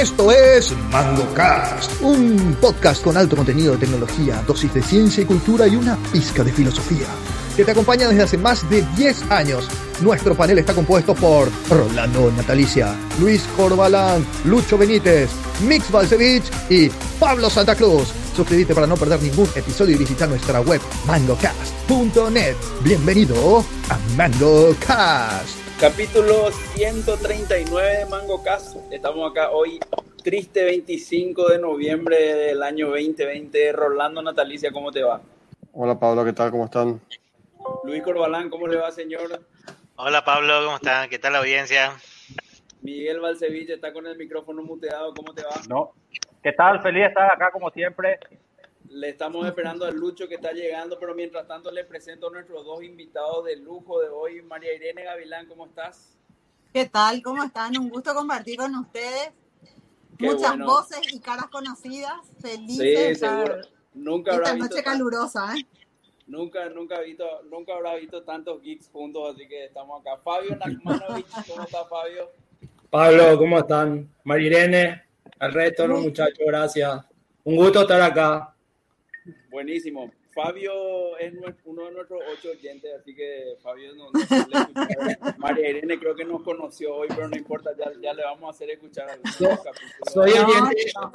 Esto es MangoCast, un podcast con alto contenido de tecnología, dosis de ciencia y cultura y una pizca de filosofía, que te acompaña desde hace más de 10 años. Nuestro panel está compuesto por Rolando Natalicia, Luis Corbalán, Lucho Benítez, Mix Balcevich y Pablo Santa Cruz. Suscríbete para no perder ningún episodio y visita nuestra web mangocast.net. Bienvenido a MangoCast. Capítulo 139 de Mango Cast. Estamos acá hoy, triste 25 de noviembre del año 2020. Rolando Natalicia, ¿cómo te va? Hola Pablo, ¿qué tal? ¿Cómo están? Luis Corbalán, ¿cómo le va, señor? Hola Pablo, ¿cómo están? ¿Qué tal la audiencia? Miguel Valcevich está con el micrófono muteado, ¿cómo te va? No. ¿Qué tal? Feliz de estar acá como siempre. Le estamos esperando al Lucho que está llegando, pero mientras tanto le presento a nuestros dos invitados de lujo de hoy. María Irene Gavilán, ¿cómo estás? ¿Qué tal? ¿Cómo están? Un gusto compartir con ustedes. Qué Muchas bueno. voces y caras conocidas. Feliz Sí, seguro. Nunca habrá esta visto noche calurosa, ¿eh? Nunca, nunca, visto, nunca habrá visto tantos geeks juntos, así que estamos acá. Fabio Nakmanovich, ¿cómo está Fabio? Pablo, ¿cómo están? Marirene, al resto de los muchachos, gracias. Un gusto estar acá. Buenísimo. Fabio es uno de nuestros ocho oyentes, así que Fabio no, no escuchar. María Irene creo que nos conoció hoy, pero no importa, ya, ya le vamos a hacer escuchar soy oyente, no.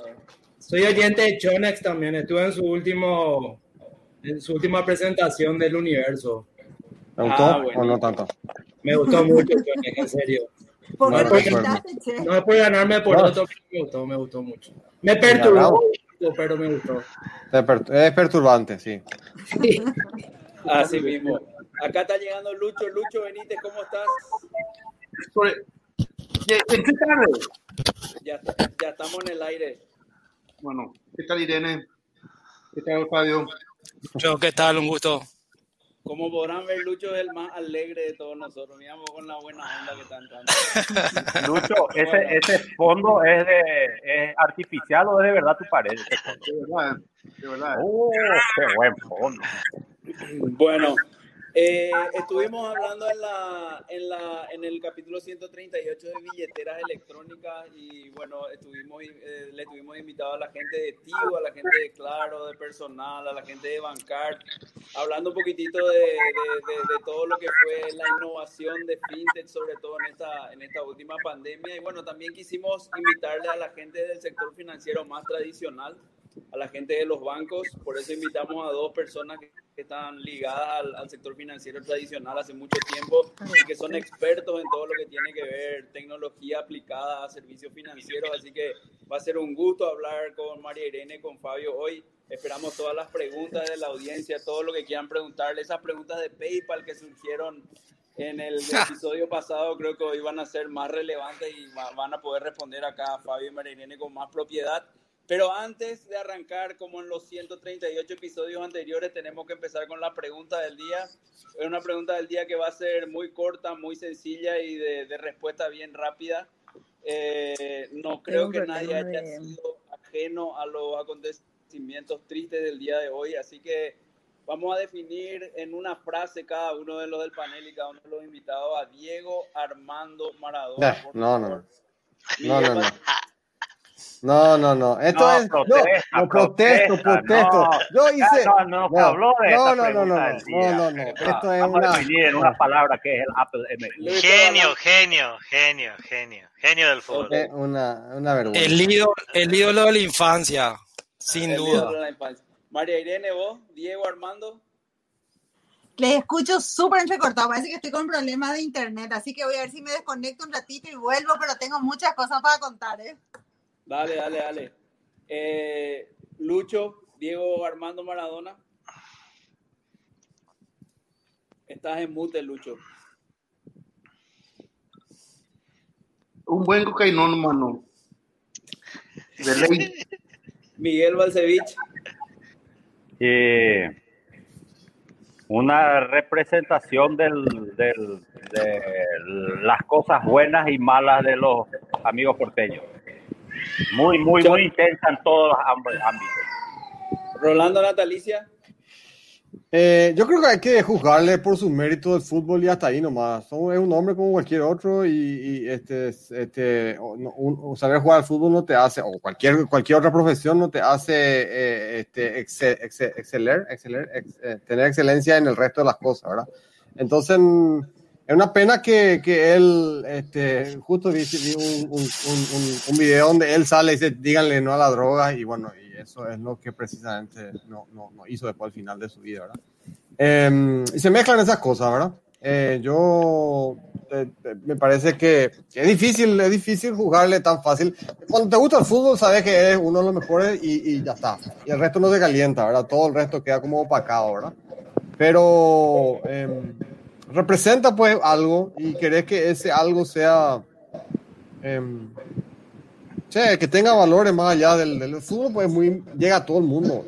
soy oyente de Chonex también. Estuve en su último, en su última presentación del universo. ¿Te gustó Ah, o bueno. no tanto? Me gustó mucho Chonex, en serio. ¿Por? No es por ganarme por No. otro, me gustó, me gustó mucho. Me perturbó, pero me gustó. Es perturbante, sí. Así mismo. Acá está llegando Lucho. Lucho Benítez, ¿cómo estás? ¿Qué, qué tal? Ya, ya estamos en el aire. Bueno, ¿qué tal Irene? ¿Qué tal Fabio? Yo, ¿qué tal? Un gusto. Como podrán ver, Lucho es el más alegre de todos nosotros. Miramos con la buena onda que está entrando. Lucho, ese, ese fondo es, de, es artificial o es de verdad tu pared. De verdad, de verdad. Oh, qué buen fondo. Bueno, eh, estuvimos hablando en, la, en, la, en el capítulo 138 de billeteras electrónicas y bueno, estuvimos, eh, le tuvimos invitado a la gente de Tigo, a la gente de Claro, de Personal, a la gente de Bancard, hablando un poquitito de, de- de- de todo lo que fue la innovación de FinTech, sobre todo en esta, en esta última pandemia. Y bueno, también quisimos invitarle a la gente del sector financiero más tradicional, a la gente de los bancos, por eso invitamos a dos personas que que están ligadas al, al sector financiero tradicional hace mucho tiempo y que son expertos en todo lo que tiene que ver tecnología aplicada a servicios financieros. Así que va a ser un gusto hablar con María Irene, con Fabio hoy. Esperamos todas las preguntas de la audiencia, todo lo que quieran preguntarle, esas preguntas de PayPal que surgieron en el episodio pasado, creo que hoy van a ser más relevantes y va- van a poder responder acá Fabio y María Irene con más propiedad. Pero antes de arrancar, como en los 138 episodios anteriores, tenemos que empezar con la pregunta del día. Es una pregunta del día que va a ser muy corta, muy sencilla y de, de respuesta bien rápida. Eh, no creo que nadie haya sido ajeno a los acontecimientos tristes del día de hoy, así que vamos a definir en una frase cada uno de los del panel y cada uno de los invitados a Diego Armando Maradona. Por no, no, no, no, Miguel no. No, no, no. Esto No, es. protesta, no, no, protesto, protesta, protesto. no. Yo hice. No, no, se habló de no, no, no, no, no, no. Esto es Vamos a una. definir en una palabra que es el Apple Genio, genio, genio, genio, genio del fútbol. Es una, una vergüenza. El ídolo, el ídolo de la infancia, sin El duda. ídolo de la infancia. María Irene, vos, Diego Armando. Les escucho súper entrecortado. Parece que estoy con problemas de internet, así que voy a ver si me desconecto un ratito y vuelvo, pero tengo muchas cosas para contar, ¿eh? Dale, dale, dale. Eh, Lucho, Diego Armando Maradona. Estás en mute, Lucho. Un buen cocainómano. De ley. Miguel Balcevich. Eh, una representación del, del- de las cosas buenas y malas de los amigos porteños. Muy, muy, muy intensa en todos los ámbitos. Rolando Natalicia. Eh, yo creo que hay que juzgarle por su mérito del fútbol y hasta ahí nomás. Son- Es un hombre como cualquier otro y, y, este, este, o- no, un- o saber jugar al fútbol no te hace, o cualquier, cualquier otra profesión no te hace eh, este, exce- exce- exceler, exceler, ex- eh, tener excelencia en el resto de las cosas, ¿verdad? Entonces, es una pena que, que él, este, justo vi, vi un, un, un, un- video donde él sale y dice, díganle no a la droga y bueno, y eso es lo que precisamente no, no, no hizo después al final de su vida, ¿verdad? Eh, y se mezclan esas cosas, ¿verdad? Eh, yo eh, me parece que es difícil, es difícil jugarle tan fácil. Cuando te gusta el fútbol, sabes que es uno de los mejores y, y ya está. Y el resto no se calienta, ¿verdad? Todo el resto queda como opacado, ¿verdad? Pero eh, representa pues algo y querés que ese algo sea, eh, che, que tenga valores más allá del, del fútbol, pues muy, llega a todo el mundo.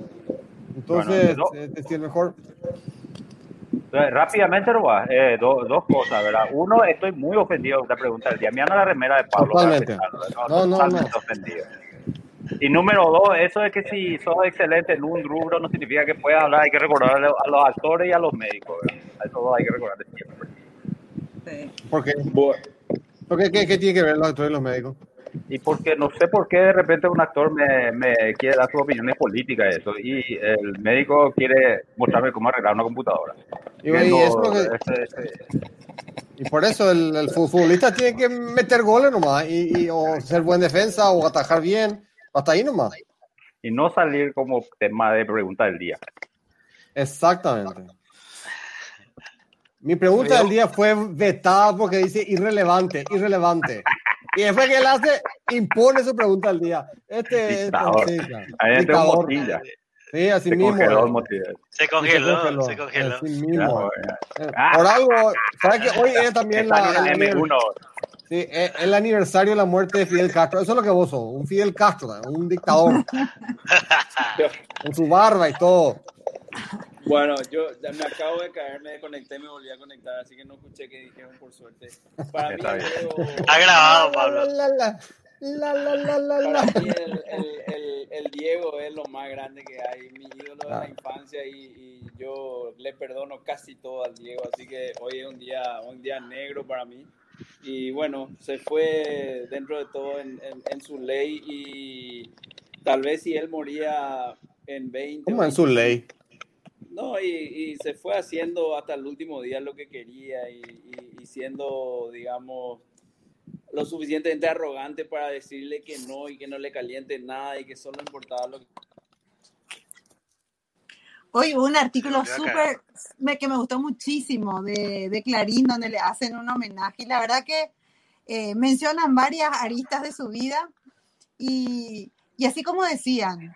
Entonces, Bueno, es decir, mejor rápidamente, eh, do- dos cosas, ¿verdad? Uno, estoy muy ofendido con esta pregunta del día. Me la remera de Pablo. Totalmente. No, no, totalmente ofendido. Y número dos, eso de que si sos excelente en un rubro no significa que puedas hablar, hay que recordar a los actores y a los médicos, ¿verdad? Dos hay que recordar siempre. ¿Por qué? ¿Por qué? ¿Qué, qué tiene que ver los actores y los médicos? Y porque no sé por qué de repente un actor me, me quiere dar sus opiniones políticas eso y el médico quiere mostrarme cómo arreglar una computadora. Y, y eso que- ese- ese- y por eso el, el fu- futbolista tiene que meter goles nomás, y, y- o ser buen defensa, o atajar bien, hasta ahí nomás. y no salir como tema de pregunta del día. Exactamente. Mi pregunta del día fue vetada porque dice irrelevante, irrelevante. Y después que él hace, impone su pregunta del día. Este este- Dictador. sí, claro. Ahí Dictador. motilla. Sí, así Se mismo. congeló eh. Se congeló, se congeló. Así mismo. Claro, Eh, Por algo, ¿sabes que hoy es también la, el, M1. sí, es el aniversario de la muerte de Fidel Castro? Eso es lo que vos sos, un Fidel Castro, un dictador. con su barba y todo. Bueno, yo ya me acabo de caer, me desconecté, me volví a conectar, así que no escuché qué dijeron por suerte. Para mí, Está el juego- Ha grabado, Pablo. La, la, la, la, la, la, la. para mí el, el- el- el Diego es lo más grande que hay, mi ídolo de la Claro. infancia y, y yo le perdono casi todo al Diego, así que hoy es un día, un día negro para mí. Y bueno, se fue dentro de todo en, en- en su ley y tal vez si él moría en 20... Como o en su 25, ley. No, y, y se fue haciendo hasta el último día lo que quería y, y- y siendo, digamos, lo suficientemente arrogante para decirle que no y que no le caliente nada y que solo importaba lo que... Hoy hubo un artículo súper me- que me gustó muchísimo de, de Clarín donde le hacen un homenaje. Y la verdad que eh, mencionan varias aristas de su vida y, y así como decían,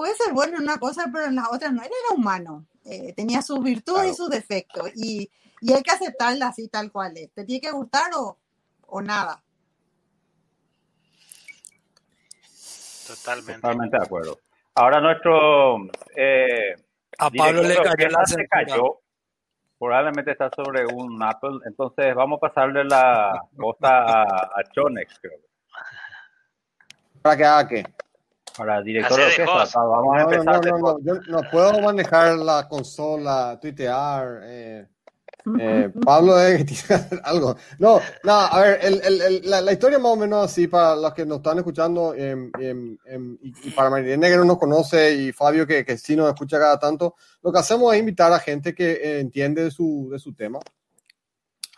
puede ser bueno en una cosa pero en las otras no, él era humano, eh, tenía sus virtudes y sus defectos y, y hay que aceptarla así tal cual es, te tiene que gustar o, o nada. Totalmente. Totalmente de acuerdo. Ahora nuestro eh, A Pablo le cayó la se censura. cayó. Probablemente está sobre un Apple. Entonces vamos a pasarle la costa a, a Chonex, creo. ¿Para que haga qué? Para director de orquesta. Vamos a No, no, empezar. no, no, después. no, Yo no puedo manejar la consola, tuitear. Eh, eh, Pablo es que tiene que hacer algo. No, no, a ver, el, el, el- la, la historia más o menos así para los que nos están escuchando em, y, y para Marilena que no nos conoce y Fabio que, que sí nos escucha cada tanto, lo que hacemos es invitar a gente que eh, entiende de su, de su tema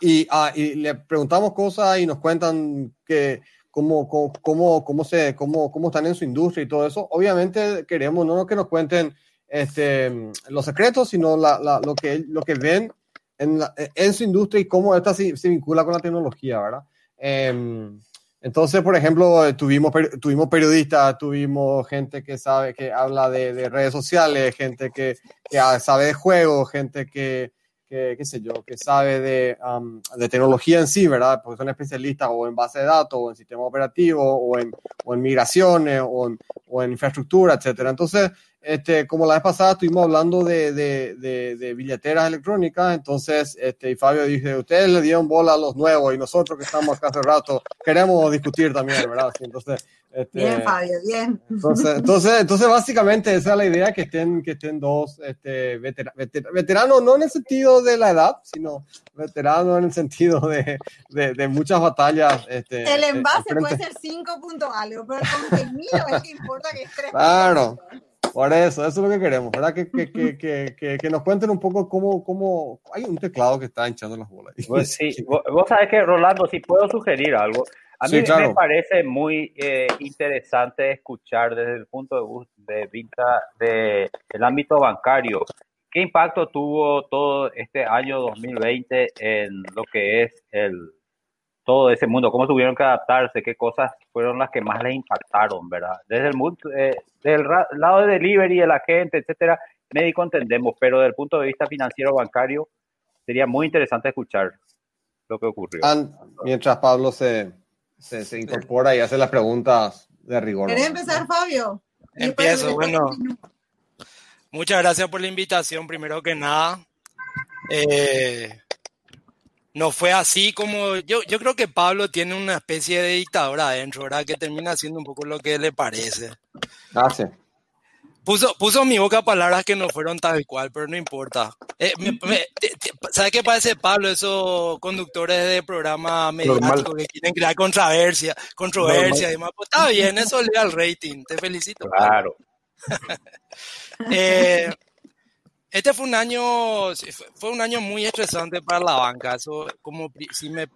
y, ah, y le preguntamos cosas y nos cuentan que cómo, cómo, cómo, cómo se, cómo, cómo están en su industria y todo eso. Obviamente queremos no que nos cuenten este, los secretos, sino la, la- lo, que, lo que ven en, la- en su industria y cómo esta se, se vincula con la tecnología, ¿verdad? Em, entonces, por ejemplo, eh, tuvimos, tuvimos periodistas, tuvimos gente que sabe, que habla de, de redes sociales, gente que, que sabe de juegos, gente que, que, qué sé yo, que sabe de, am, de tecnología en sí, ¿verdad? Porque son especialistas o en base de datos, o en sistema operativo, o en, o en migraciones, o en, o en infraestructura, etcétera. Entonces, este, como la vez pasada estuvimos hablando de, de, de, de billeteras electrónicas, entonces, este, y Fabio dice, ustedes le dieron bola a los nuevos y nosotros que estamos acá hace rato queremos discutir también, ¿verdad? Sí, entonces, este, Bien, Fabio, bien. entonces, entonces, entonces, básicamente esa es la idea, que estén, que estén dos este, vetera- vetera- veteranos, no en el sentido de la edad, sino veteranos en el sentido de, de, muchas batallas. Este, El eh, envase puede ser 5 puntos algo, pero el contenido es que importa que es 3 Claro, por eso, eso es lo que queremos, ¿verdad? Que, que, que, que, nos cuenten un poco cómo, cómo... Hay un teclado que está hinchando las bolas. Pues sí, vos, vos sabés que, Rolando, si puedo sugerir algo, a mí Sí, claro. me parece muy eh, interesante escuchar desde el punto de, gu- de vista del ámbito bancario. ¿Qué impacto tuvo todo este año 2020 en lo que es el todo ese mundo? ¿Cómo tuvieron que adaptarse? ¿Qué cosas fueron las que más les impactaron, verdad? Desde el, mundo, eh, desde el lado de delivery, de la gente, etcétera, médico entendemos, pero desde el punto de vista financiero bancario, sería muy interesante escuchar lo que ocurrió. Mientras Pablo se, se, se incorpora y hace las preguntas de rigor. ¿Querés empezar, Fabio? Empiezo, bueno. Muchas gracias por la invitación, primero que nada. Eh, no fue así como yo, yo creo que Pablo tiene una especie de dictador adentro, ¿verdad? Que termina haciendo un poco lo que le parece. Ah, sí. Puso, puso en mi boca palabras que no fueron tal cual, pero no importa. Eh, me- me- te- te- ¿Sabes qué parece Pablo? Esos conductores de programa mediático que quieren crear controversia, controversia y demás. Pues está bien, eso le da al rating. Te felicito. Claro. Eh, este fue un año, fue- un año muy estresante para la banca. Eso, como si me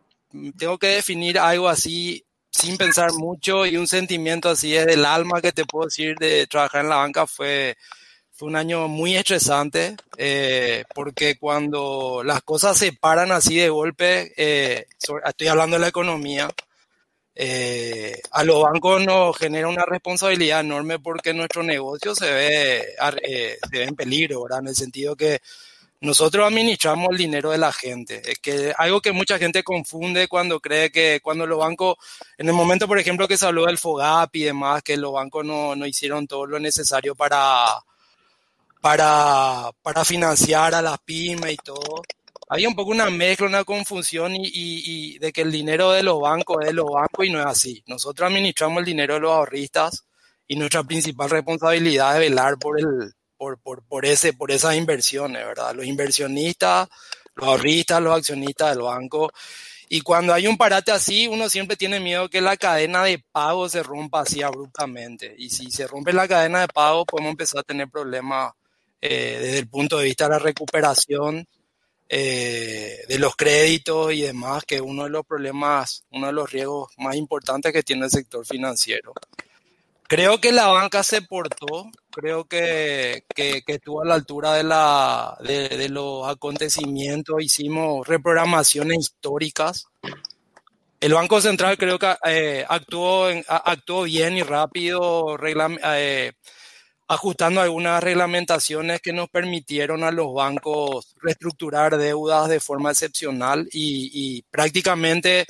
tengo que definir algo así sin pensar mucho y un sentimiento así desde el alma que te puedo decir de trabajar en la banca fue, fue un año muy estresante eh, porque cuando las cosas se paran así de golpe, eh, estoy hablando de la economía, eh, a los bancos nos genera una responsabilidad enorme porque nuestro negocio se ve, eh, se ve en peligro, ¿verdad? En el sentido que nosotros administramos el dinero de la gente. Es que algo que mucha gente confunde cuando cree que cuando los bancos, en el momento, por ejemplo, que se habló del FOGAP y demás, que los bancos no, no hicieron todo lo necesario para, para, para financiar a las pymes y todo. Había un poco una mezcla, una confusión y, y- de que el dinero de los bancos es de los bancos y no es así. Nosotros administramos el dinero de los ahorristas y nuestra principal responsabilidad es velar por el, por, por, por ese, por esas inversiones, ¿verdad? Los inversionistas, los ahorristas, los accionistas del banco. Y cuando hay un parate así, uno siempre tiene miedo que la cadena de pago se rompa así abruptamente. Y si se rompe la cadena de pago, podemos empezar a tener problemas eh, desde el punto de vista de la recuperación eh, de los créditos y demás, que es uno de los problemas, uno de los riesgos más importantes que tiene el sector financiero. Creo que la banca se portó, creo que, que, que estuvo a la altura de, la, de, de los acontecimientos, hicimos reprogramaciones históricas. El Banco Central creo que eh, actuó, en- actuó bien y rápido, reglam- eh, ajustando algunas reglamentaciones que nos permitieron a los bancos reestructurar deudas de forma excepcional y, prácticamente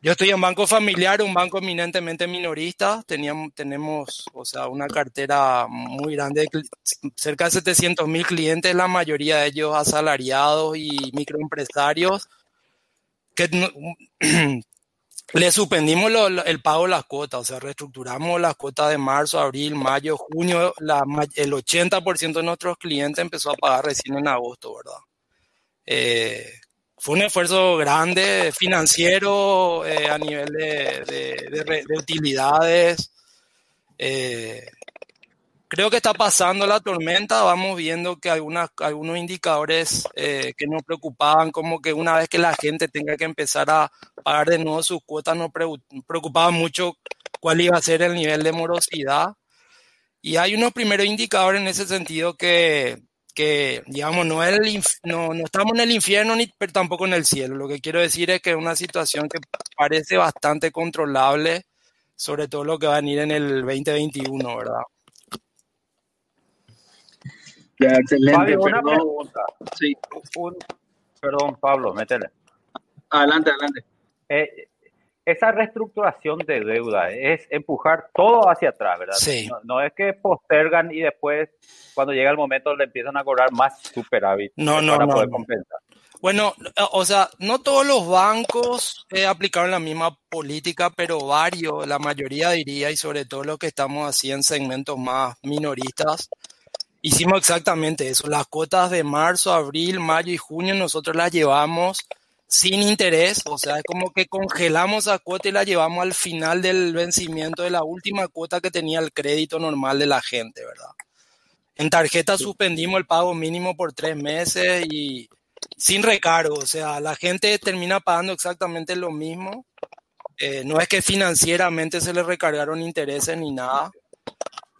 yo estoy en banco familiar, un banco eminentemente minorista. Teníamos, tenemos, o sea, una cartera muy grande, cerca de 700 mil clientes, la mayoría de ellos asalariados y microempresarios, le suspendimos lo- el pago de las cuotas, o sea, reestructuramos las cuotas de marzo, abril, mayo, junio. El 80% de nuestros clientes empezó a pagar recién en agosto, ¿verdad? Eh, fue un esfuerzo grande financiero eh, a nivel de utilidades. Eh, creo que está pasando la tormenta. Vamos viendo que algunas, algunos indicadores eh, que nos preocupaban, como que una vez que la gente tenga que empezar a pagar de nuevo sus cuotas, nos preocupaba mucho cuál iba a ser el nivel de morosidad. Y hay unos primeros indicadores en ese sentido que, que digamos, no, es el no, no estamos en el infierno ni pero tampoco en el cielo. Lo que quiero decir es que es una situación que parece bastante controlable, sobre todo lo que va a venir en el 2021, ¿verdad? Ya, excelente. Fabio, una perdón. pregunta. Sí, Un- perdón, Pablo, métele. adelante, adelante. Eh, esa reestructuración de deuda es empujar todo hacia atrás, ¿verdad? Sí. No, no es que postergan y después, cuando llega el momento, le empiezan a cobrar más superávit No, eh, no, para no, poder no. compensar. Bueno, o sea, no todos los bancos eh, aplicaron la misma política, pero varios, la mayoría diría, y sobre todo los que estamos así en segmentos más minoristas, hicimos exactamente eso. Las cuotas de marzo, abril, mayo y junio nosotros las llevamos sin interés, o sea, es como que congelamos esa cuota y la llevamos al final del vencimiento de la última cuota que tenía el crédito normal de la gente, ¿verdad? En tarjeta suspendimos el pago mínimo por tres meses y sin recargo, o sea, la gente termina pagando exactamente lo mismo. Eh, no es que financieramente se le recargaron intereses ni nada.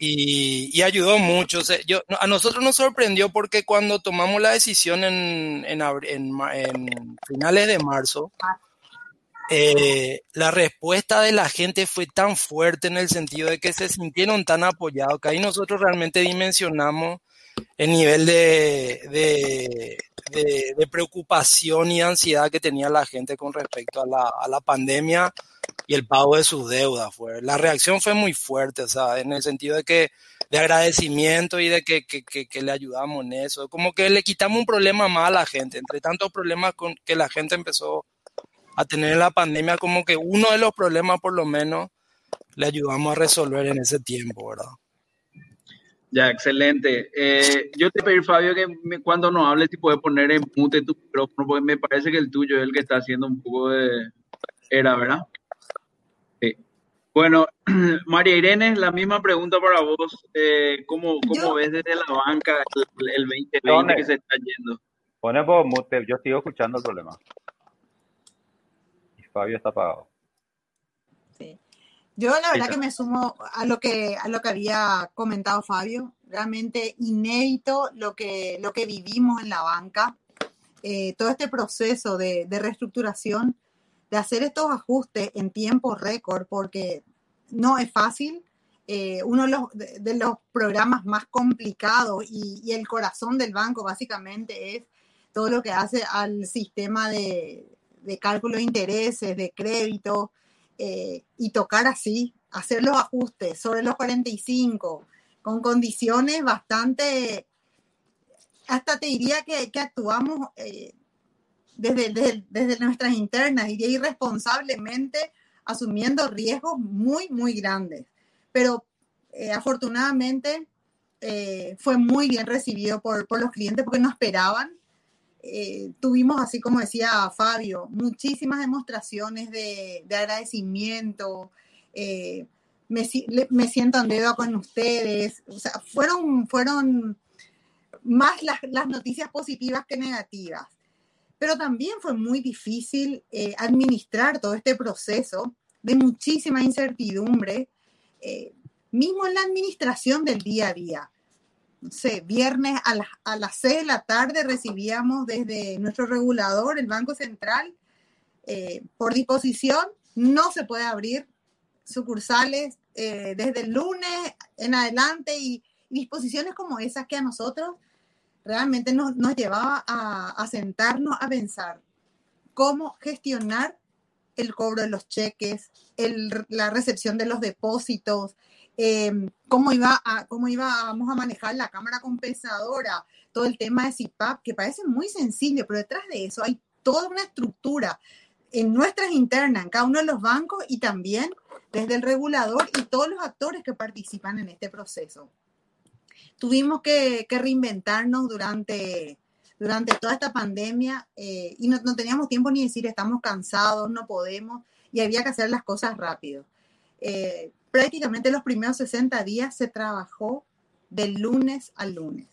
Y, ayudó mucho. Yo, a nosotros nos sorprendió porque cuando tomamos la decisión en, en finales de marzo, eh, la respuesta de la gente fue tan fuerte en el sentido de que se sintieron tan apoyados que ahí nosotros realmente dimensionamos el nivel de, de, preocupación y ansiedad que tenía la gente con respecto a la, pandemia y el pago de sus deudas. Fue. La reacción fue muy fuerte, o sea, en el sentido de que de agradecimiento y de que, que, le ayudamos en eso. Como que le quitamos un problema más a la gente, entre tantos problemas que la gente empezó a tener en la pandemia, como que uno de los problemas por lo menos le ayudamos a resolver en ese tiempo, ¿verdad? Ya, excelente. Eh, yo te pedí, Fabio, que me- cuando nos hables, si puedes poner en mute tu micrófono, porque me parece que el tuyo es el que está haciendo un poco de... Era, ¿verdad? Sí. Bueno, María Irene, la misma pregunta para vos. Eh, ¿cómo, cómo ves desde la banca el, el 2020 ¿Dónde? que se está yendo? Pone por mute, yo sigo escuchando el problema. Y Fabio está apagado. Yo la verdad que me sumo a lo que, a lo que había comentado Fabio. Realmente inédito lo que, lo que vivimos en la banca. Eh, todo este proceso de, de reestructuración, de hacer estos ajustes en tiempo récord, porque no es fácil. Eh, uno de los, de, de los programas más complicados y, y el corazón del banco básicamente es todo lo que hace al sistema de, de cálculo de intereses, de crédito, eh, y tocar así, hacer los ajustes sobre los 45, con condiciones bastante, hasta te diría que, actuamos eh, desde, desde, nuestras internas, diría irresponsablemente, asumiendo riesgos muy, muy grandes. Pero eh, afortunadamente fue muy bien recibido por, por los clientes porque no esperaban eh, tuvimos, así como decía Fabio, muchísimas demostraciones de, de agradecimiento. eh, me, siento en deuda con ustedes. Fueron, fueron más las, noticias positivas que negativas. Pero también fue muy difícil eh, administrar todo este proceso de muchísima incertidumbre, mismo en la administración del día a día viernes a, las a las 6 de la tarde recibíamos desde nuestro regulador, el Banco Central, eh, por disposición, no se puede abrir sucursales eh, desde el lunes en adelante y, y disposiciones como esas que a nosotros realmente nos, nos llevaba a, a sentarnos a pensar cómo gestionar el cobro de los cheques, la recepción de los depósitos, eh, cómo, iba a, cómo íbamos a manejar la cámara compensadora, todo el tema de CIPAP, que parece muy sencillo, pero detrás de eso hay toda una estructura en nuestras internas, en cada uno de los bancos y también desde el regulador y todos los actores que participan en este proceso. Tuvimos que reinventarnos durante, durante toda esta pandemia eh, y no, no teníamos tiempo ni decir estamos cansados, no podemos y había que hacer las cosas rápido. Eh, prácticamente los primeros 60 días se trabajó de lunes a lunes.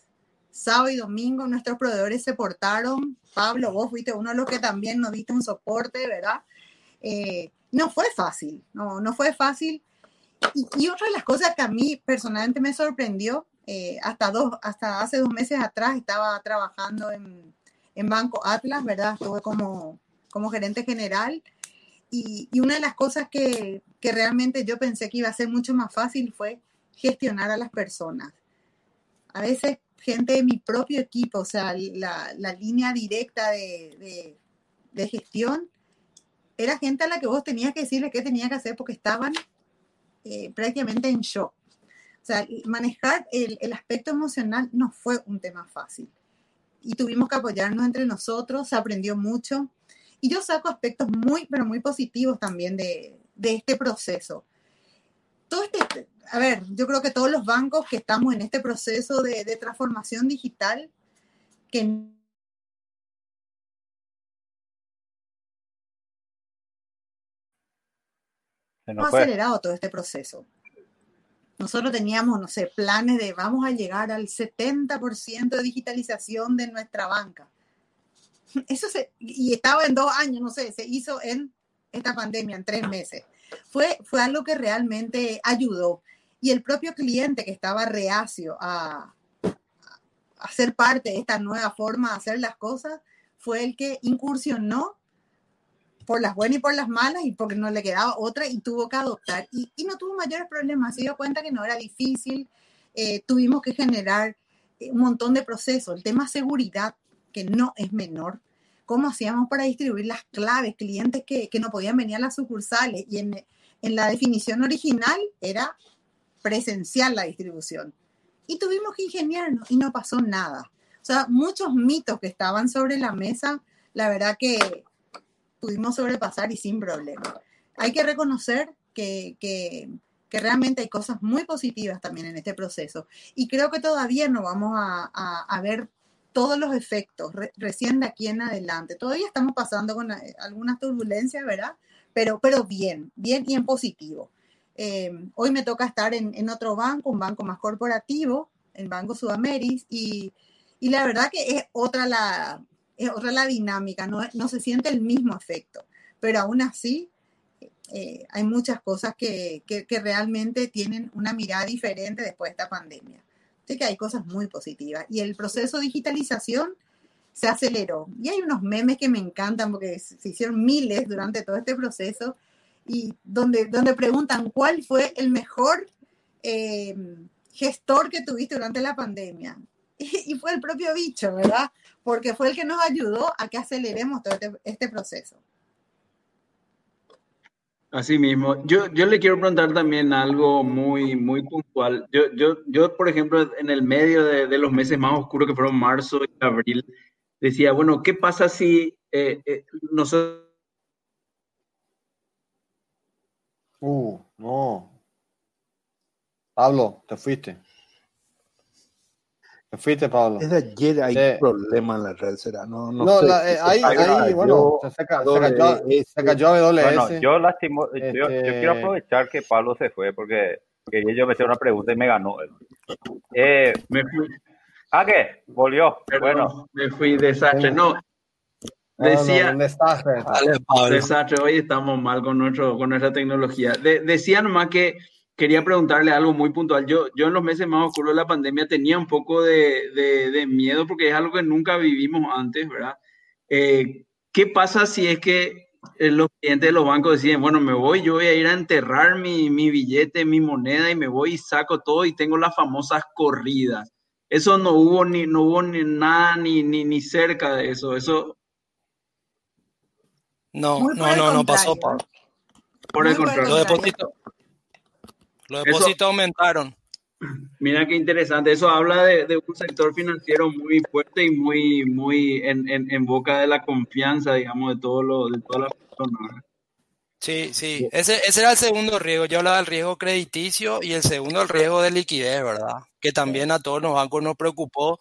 Sábado y domingo nuestros proveedores se portaron. Pablo, vos fuiste uno de los que también nos diste un soporte, ¿verdad? Eh, no fue fácil, no, no fue fácil. Y, y, otra de las cosas que a mí personalmente me sorprendió, eh, hasta, dos, hasta hace dos meses atrás estaba trabajando en, en Banco Atlas, ¿verdad? Estuve como, como gerente general. Y, una de las cosas que, que, realmente yo pensé que iba a ser mucho más fácil fue gestionar a las personas. A veces gente de mi propio equipo, o sea, la, la línea directa de, de, de, gestión, era gente a la que vos tenías que decirle qué tenía que hacer porque estaban eh, prácticamente en shock. O sea, manejar el, el aspecto emocional no fue un tema fácil. Y tuvimos que apoyarnos entre nosotros, se aprendió mucho. Y yo saco aspectos muy, pero muy positivos también de, de este proceso. Todo este, a ver, yo creo que todos los bancos que estamos en este proceso de, de transformación digital, que Se hemos nos fue. acelerado todo este proceso. Nosotros teníamos, no sé, planes de vamos a llegar al 70% de digitalización de nuestra banca. Eso se, y estaba en dos años, no sé, se hizo en esta pandemia, en tres meses. Fue, fue algo que realmente ayudó. Y el propio cliente que estaba reacio a, a ser parte de esta nueva forma de hacer las cosas, fue el que incursionó por las buenas y por las malas y porque no le quedaba otra y tuvo que adoptar. Y, no tuvo mayores problemas, se dio cuenta que no era difícil, eh, tuvimos que generar eh, un montón de procesos. El tema seguridad, que no es menor, cómo hacíamos para distribuir las claves, clientes que, no podían venir a las sucursales y en, en la definición original era presencial la distribución. Y tuvimos que ingeniarnos y no pasó nada. O sea, muchos mitos que estaban sobre la mesa, la verdad que pudimos sobrepasar y sin problema. Hay que reconocer que, que, que, realmente hay cosas muy positivas también en este proceso y creo que todavía no vamos a, a, a ver todos los efectos re, recién de aquí en adelante. Todavía estamos pasando con eh, algunas turbulencias, ¿verdad? Pero, pero bien, bien y en positivo. Eh, hoy me toca estar en, en, otro banco, un banco más corporativo, el Banco Sudameris, y, y la verdad que es otra la, es otra la dinámica, no, no se siente el mismo efecto, pero aún así eh, hay muchas cosas que, que, que, realmente tienen una mirada diferente después de esta pandemia. Así que hay cosas muy positivas. Y el proceso de digitalización se aceleró. Y hay unos memes que me encantan porque se hicieron miles durante todo este proceso y donde, donde preguntan cuál fue el mejor eh, gestor que tuviste durante la pandemia. Y, y, fue el propio bicho, ¿verdad? Porque fue el que nos ayudó a que aceleremos todo este, este proceso. Así mismo. Yo, yo le quiero preguntar también algo muy, muy puntual. Yo, yo, yo por ejemplo, en el medio de, de los meses más oscuros que fueron marzo y abril, decía, bueno, ¿qué pasa si eh, eh, nosotros... Uh, no. Pablo, te fuiste. Te fuiste, Pablo. Desde ayer hay Eh, problema en la red, será. No, no, No, sé. la- eh, ahí, ahí, yo- bueno, se, se ca- se cayó, WS. se cayó a WS. Bueno, yo lastimo, yo, yo Este- quiero aprovechar que Pablo se fue porque quería yo meter una pregunta y me ganó él. Eh, Me fui, ¿Ah, qué? Volvió. Bueno, me fui desastre. No, No, no, decía, un desastre. Dale, Pablo. desastre, hoy estamos mal con, nuestro, con nuestra tecnología. De- decía nomás que quería preguntarle algo muy puntual. Yo, yo en los meses más oscuros de la pandemia tenía un poco de, de- de miedo porque es algo que nunca vivimos antes, ¿verdad? Eh, ¿Qué pasa si es que eh, los clientes de los bancos deciden, bueno, me voy, yo voy a ir a enterrar mi, mi billete, mi moneda y me voy y saco todo y tengo las famosas corridas? Eso no hubo ni, no hubo ni nada ni, ni, ni cerca de eso. Eso, No, no, no, no pasó. Pablo. por el contrario. Los contrario. depósitos, los Eso- depósitos aumentaron. Mira qué interesante. Eso habla de, de un sector financiero muy fuerte y muy, muy en, en, en boca de la confianza, digamos, de, todo lo, de todas las personas. Sí, sí. Ese, ese era el segundo riesgo. Yo hablaba del riesgo crediticio y el segundo el riesgo de liquidez, ¿verdad? Que también a todos los bancos nos preocupó.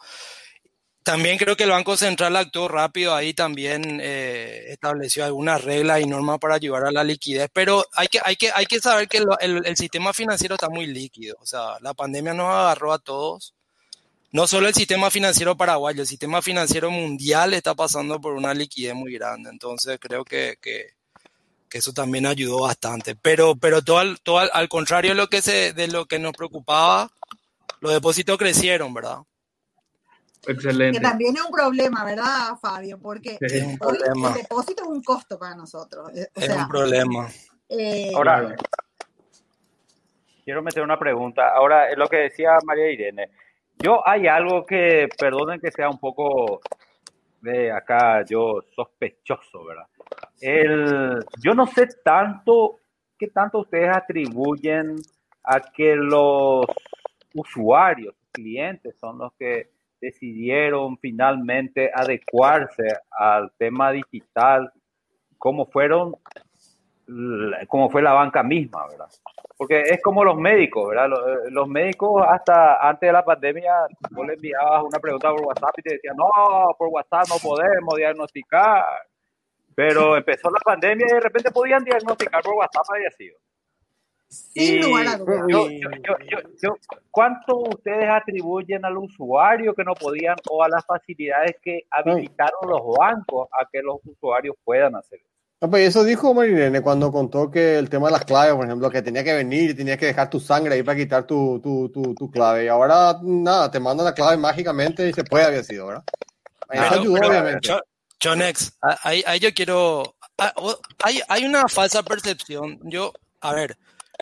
También creo que el Banco Central actuó rápido ahí, también eh, estableció algunas reglas y normas para ayudar a la liquidez, pero hay que, hay que, hay que saber que el, el sistema financiero está muy líquido. O sea, la pandemia nos agarró a todos. No solo el sistema financiero paraguayo, el sistema financiero mundial está pasando por una liquidez muy grande. Entonces creo que, que, eso también ayudó bastante. Pero, pero todo, al, al, al contrario de lo, que se, de lo que nos preocupaba, los depósitos crecieron, ¿verdad? Que Excelente. también es un problema, ¿verdad, Fabio? Porque Sí. Es un hoy problema. el depósito es un costo para nosotros. Eh, O Es sea, un problema. eh, ahora, quiero meter una pregunta. Ahora, es lo que decía María Irene. Yo hay algo que, perdonen que sea un poco de acá, yo sospechoso, ¿verdad? el, yo no sé tanto qué tanto ustedes atribuyen a que los usuarios, clientes, son los que decidieron finalmente adecuarse al tema digital, como fueron, como fue la banca misma, ¿verdad? Porque es como los médicos, ¿verdad? Los, los médicos hasta antes de la pandemia, vos le enviabas una pregunta por WhatsApp y te decían, no, por WhatsApp no podemos diagnosticar. Pero empezó la pandemia y de repente podían diagnosticar por WhatsApp había sido. Sin lugar a dudas. Yo, yo, yo, yo, yo- ¿Cuánto ustedes atribuyen al usuario que no podían o a las facilidades que habilitaron los bancos a que los usuarios puedan hacer? No, pues eso dijo Marilene cuando contó que el tema de las claves, por ejemplo, que tenía que venir y tenía que dejar tu sangre ahí para quitar tu, tu, tu, tu clave. Y ahora, nada, te mandan la clave mágicamente y se puede, había sido, ¿verdad? Eso Pero- ayudó, pero, obviamente. Cho- Chonex, a- ahí, ahí yo quiero. ah, Hay, hay una falsa percepción. Yo, a ver,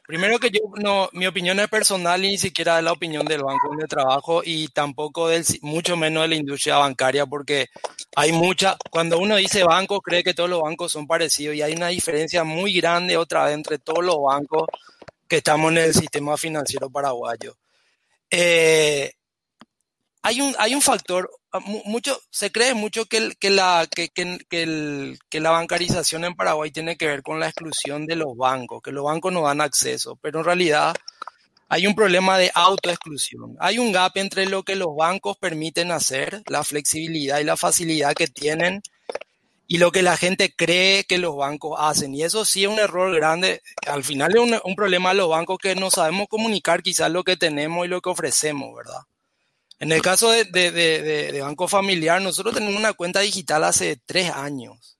primero que yo, no, mi opinión es personal y ni siquiera es la opinión del banco donde trabajo y tampoco del, mucho menos de la industria bancaria, porque hay mucha. Cuando uno dice banco, cree que todos los bancos son parecidos y hay una diferencia muy grande otra vez entre todos los bancos que estamos en el sistema financiero paraguayo. Eh, hay un, hay un factor, ah, mu- mucho, se cree mucho que, el- que, la, que- que el- que la bancarización en Paraguay tiene que ver con la exclusión de los bancos, que los bancos no dan acceso, pero en realidad hay un problema de autoexclusión. Hay un gap entre lo que los bancos permiten hacer, la flexibilidad y la facilidad que tienen, y lo que la gente cree que los bancos hacen. Y eso sí es un error grande. Al final es un, un problema de los bancos que no sabemos comunicar quizás lo que tenemos y lo que ofrecemos, ¿verdad? En el caso de, Banco Familiar, nosotros tenemos una cuenta digital hace tres años.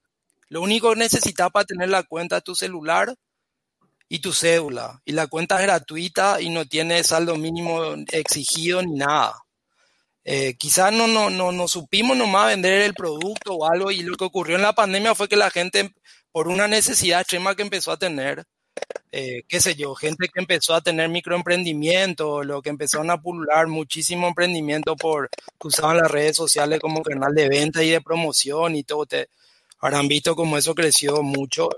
Lo único que necesitas para tener la cuenta es tu celular y tu cédula. Y la cuenta es gratuita y no tiene saldo mínimo exigido ni nada. Eh, quizás no, no, no, no supimos nomás vender el producto o algo y lo que ocurrió en la pandemia fue que la gente, por una necesidad extrema que empezó a tener, eh, qué sé yo, gente que empezó a tener microemprendimiento, lo que empezaron a pulular muchísimo emprendimiento por que usaban las redes sociales como canal de venta y de promoción y todo. Te, habrán visto como eso creció mucho.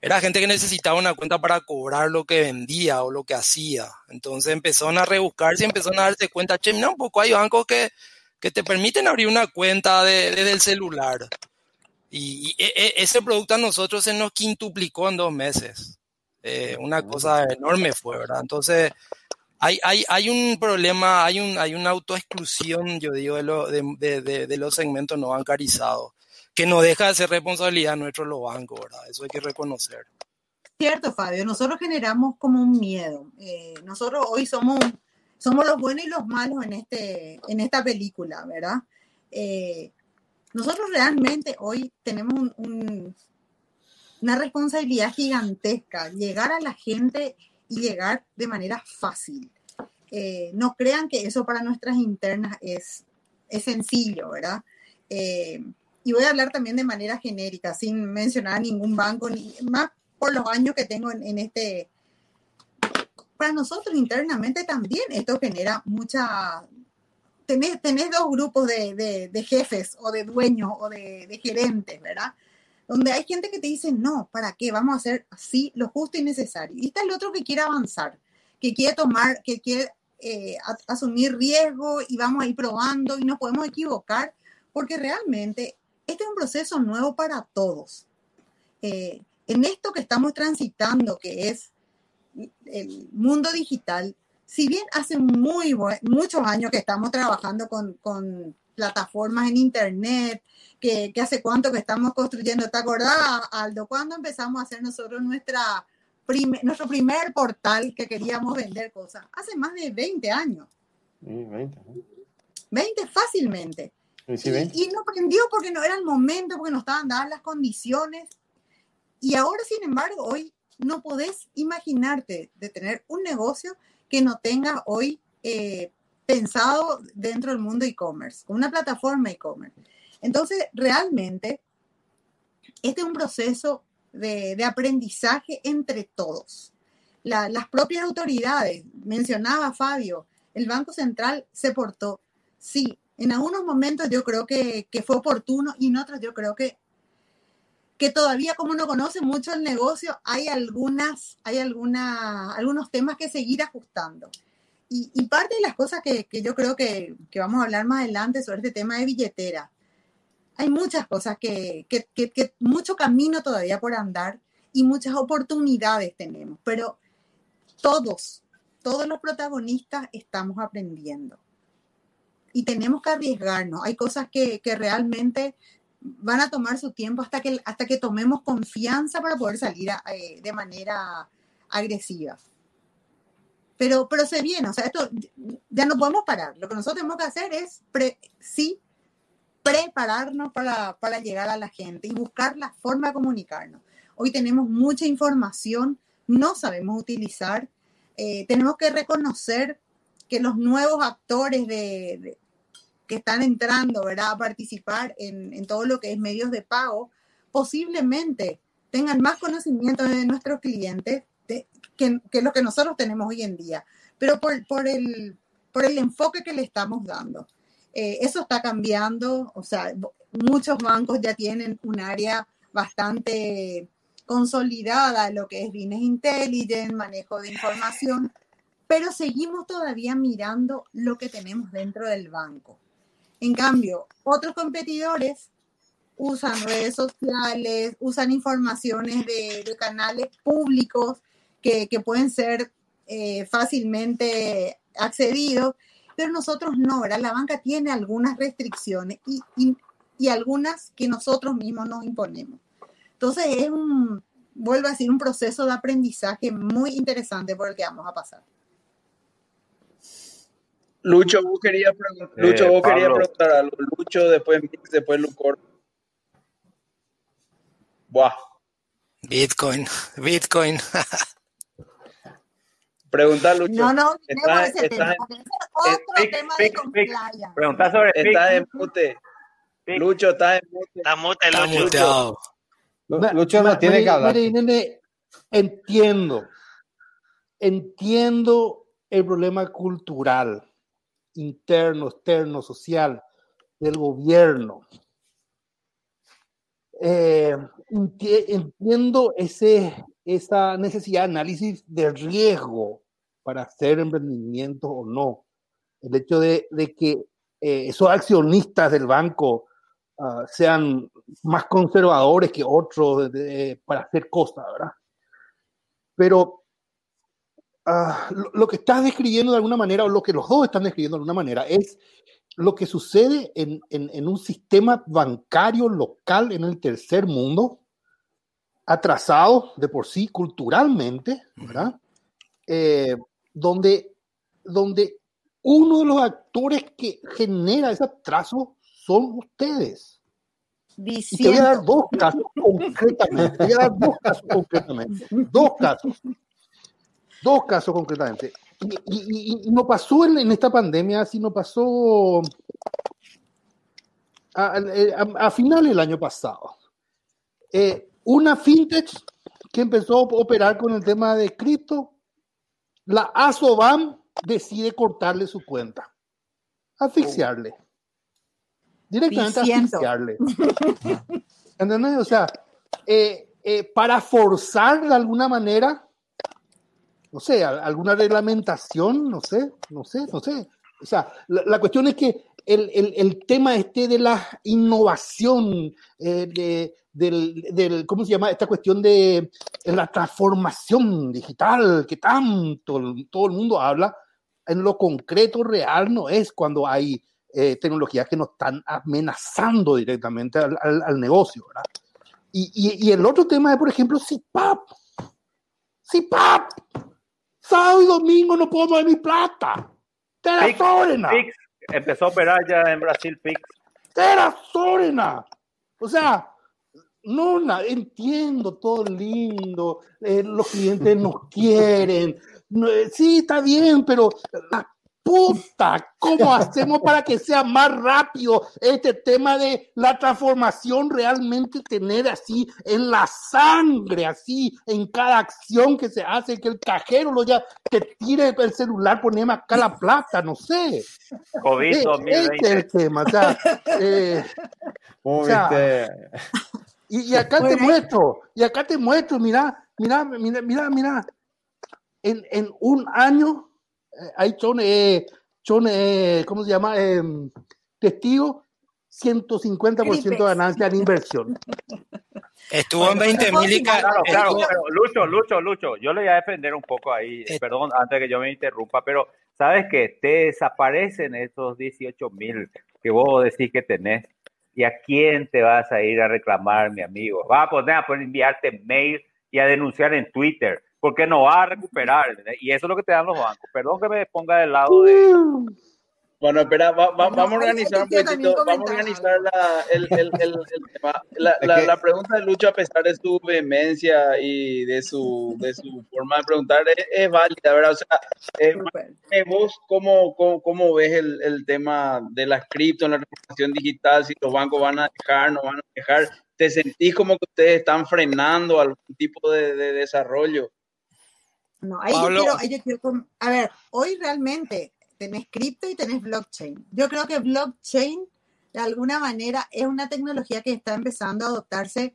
Era gente que necesitaba una cuenta para cobrar lo que vendía o lo que hacía. Entonces empezaron a rebuscarse y empezaron a darse cuenta, che, mira un poco, hay bancos que, que te permiten abrir una cuenta de- desde el celular. Y, y e- e- ese producto a nosotros se nos quintuplicó en dos meses. Eh, una cosa enorme fue, ¿verdad? Entonces, hay, hay, hay un problema, hay, un, hay una autoexclusión, yo digo, de, lo- de, de- de- de los segmentos no bancarizados, que no deja de ser responsabilidad nuestra los bancos, ¿verdad? Eso hay que reconocer. Cierto, Fabio, nosotros generamos como un miedo. Eh, nosotros hoy somos, somos los buenos y los malos en, este, en esta película, ¿verdad? Eh, nosotros realmente hoy tenemos un- un- una responsabilidad gigantesca, llegar a la gente y llegar de manera fácil. Eh, no crean que eso para nuestras internas es, es sencillo, ¿verdad? Eh, y voy a hablar también de manera genérica, sin mencionar ningún banco, ni más por los años que tengo en, en este. Para nosotros internamente también esto genera mucha. Tenés, tenés dos grupos de, de- de jefes o de dueños o de, de gerentes, ¿verdad? Donde hay gente que te dice, no, ¿para qué? Vamos a hacer así lo justo y necesario. Y está el otro que quiere avanzar, que quiere tomar, que quiere eh, asumir riesgo y vamos a ir probando y nos podemos equivocar, porque realmente este es un proceso nuevo para todos. Eh, en esto que estamos transitando, que es el mundo digital, si bien hace muy muchos años que estamos trabajando con plataformas en Internet, que, que hace cuánto que estamos construyendo, ¿te acordás, Aldo? ¿Cuándo empezamos a hacer nosotros nuestra nuestro primer portal que queríamos vender cosas? Hace más de 20 años, Sí, 20, ¿no? 20 fácilmente. Sí, sí, Y, 20. y no prendió porque no era el momento, porque no estaban dadas las condiciones. Y ahora, sin embargo, hoy no podés imaginarte de tener un negocio que no tenga hoy eh, pensado dentro del mundo e-commerce, una plataforma e-commerce. Entonces, realmente, este es un proceso de, de aprendizaje entre todos. La- las propias autoridades, mencionaba Fabio, el Banco Central se portó, sí, en algunos momentos yo creo que, que fue oportuno y en otros yo creo que que todavía como no conoce mucho el negocio, hay algunas, hay alguna, algunos temas que seguir ajustando. Y, parte de las cosas que, yo creo que, vamos a hablar más adelante sobre este tema de billetera, hay muchas cosas que, mucho camino todavía por andar y muchas oportunidades tenemos, pero todos, todos los protagonistas estamos aprendiendo. Y tenemos que arriesgarnos. Hay cosas que, que realmente van a tomar su tiempo hasta que, hasta que tomemos confianza para poder salir eh, de manera agresiva. Pero, pero se viene, o sea, esto ya no podemos parar. Lo que nosotros tenemos que hacer es, sí, prepararnos para, para llegar a la gente y buscar la forma de comunicarnos. Hoy tenemos mucha información, no sabemos utilizar, eh, tenemos que reconocer que los nuevos actores de, que están entrando ¿verdad? a participar en, en, todo lo que es medios de pago, posiblemente tengan más conocimiento de nuestros clientes de, que, lo que nosotros tenemos hoy en día, pero por, por, el, por el enfoque que le estamos dando. Eh, eso está cambiando, o sea, muchos bancos ya tienen un área bastante consolidada, lo que es business intelligence, manejo de información, pero seguimos todavía mirando lo que tenemos dentro del banco. En cambio, otros competidores usan redes sociales, usan informaciones de, canales públicos que, pueden ser eh, fácilmente accedidos, pero nosotros no, ¿verdad? La banca tiene algunas restricciones y, y, algunas que nosotros mismos nos imponemos. Entonces es un, vuelvo a decir, un proceso de aprendizaje muy interesante por el que vamos a pasar. Lucho, vos querías, preguntar, Lucho, vos querías preguntar algo. Lucho, después Mix, después Lucor. Buah. Bitcoin, Bitcoin. Pregunta, Lucho. No, no, está, ese está, tema. En, otro tema de compliance. Pregunta sobre Está en mute. Lucho, está en mute. Está mute, Está Lucho. muteado. Lucho no tiene que hablar. Mire, nene, entiendo. Entiendo el problema cultural interno, externo, social del gobierno. Eh, entiendo ese, esa necesidad de análisis de riesgo para hacer emprendimiento o no. El hecho de, de que eh, esos accionistas del banco uh, sean más conservadores que otros de, de, para hacer cosas, ¿verdad? Pero uh, lo, lo, que estás describiendo de alguna manera, o lo que los dos están describiendo de alguna manera, es lo que sucede en, en, en un sistema bancario local en el tercer mundo, atrasado de por sí culturalmente, ¿verdad? Eh, donde, donde uno de los actores que genera ese atraso son ustedes. Y te voy a dar dos casos concretamente. Te voy a dar dos casos concretamente. Dos casos. Dos casos concretamente. Y, y, y no pasó en, en, esta pandemia, sino pasó a, a, a finales del año pasado. Eh, una fintech que empezó a operar con el tema de cripto, la ASOBAM decide cortarle su cuenta, asfixiarle. Directamente Diciendo. asfixiarle. ¿Entendés? O sea, eh, eh, para forzar de alguna manera, no sé, alguna reglamentación, no sé, no sé, no sé. O sea, la, la cuestión es que el, el, el, tema este de la innovación, eh, de, del, del, ¿cómo se llama? Esta cuestión de la transformación digital que tanto todo el mundo habla, en lo concreto real no es cuando hay eh, tecnologías que nos están amenazando directamente al, al, al negocio, ¿verdad? Y, y, y, el otro tema es, por ejemplo, CIPAP. CIPAP. Sábado y domingo no puedo mover mi plata. Terazorena. Empezó a operar ya en Brasil Pix. Terazorena. O sea, no, entiendo todo lindo, eh, los clientes nos quieren, no, eh, sí, está bien, pero la puta, ¿cómo hacemos para que sea más rápido este tema de la transformación realmente tener así en la sangre, así en cada acción que se hace, que el cajero lo ya te tire el celular, poneme acá la plata, no sé. COVID 2020. Este es el tema, o sea, eh, o sea Y, y acá te muestro, y acá te muestro, mira, mira, mira, mira, mira. En, en un año, eh, hay son, eh, son eh, ¿cómo se llama? Eh, testigo, 150% de ganancia en inversión. Estuvo en 20 mil y Claro, claro, pero Lucho, Lucho, Lucho, yo le voy a defender un poco ahí, Eh. perdón, antes de que yo me interrumpa, pero sabes que te desaparecen esos 18 mil que vos decís que tenés. ¿Y a quién te vas a ir a reclamar, mi amigo? Vas a poner a poner- enviarte mail y a denunciar en Twitter, porque no vas a recuperar. ¿entendés? Y eso es lo que te dan los bancos. Perdón que me ponga del lado de... Bueno, espera, va- va- No, vamos a organizar un poquitito, vamos a organizar la, el, el, el, el tema. La, la, pregunta de Lucho, a pesar de su vehemencia y de su, de su forma de preguntar, es, es válida, ¿verdad? O sea, eh, vos, ¿cómo, cómo, cómo ves el, el tema de las cripto en la reputación digital? Si los bancos van a dejar, no van a dejar. ¿Te sentís como que ustedes están frenando algún tipo de, de desarrollo? No, ahí yo Pablo. quiero, ahí yo quiero a ver, hoy realmente tenés cripto y tenés blockchain. Yo creo que blockchain, de alguna manera, es una tecnología que está empezando a adoptarse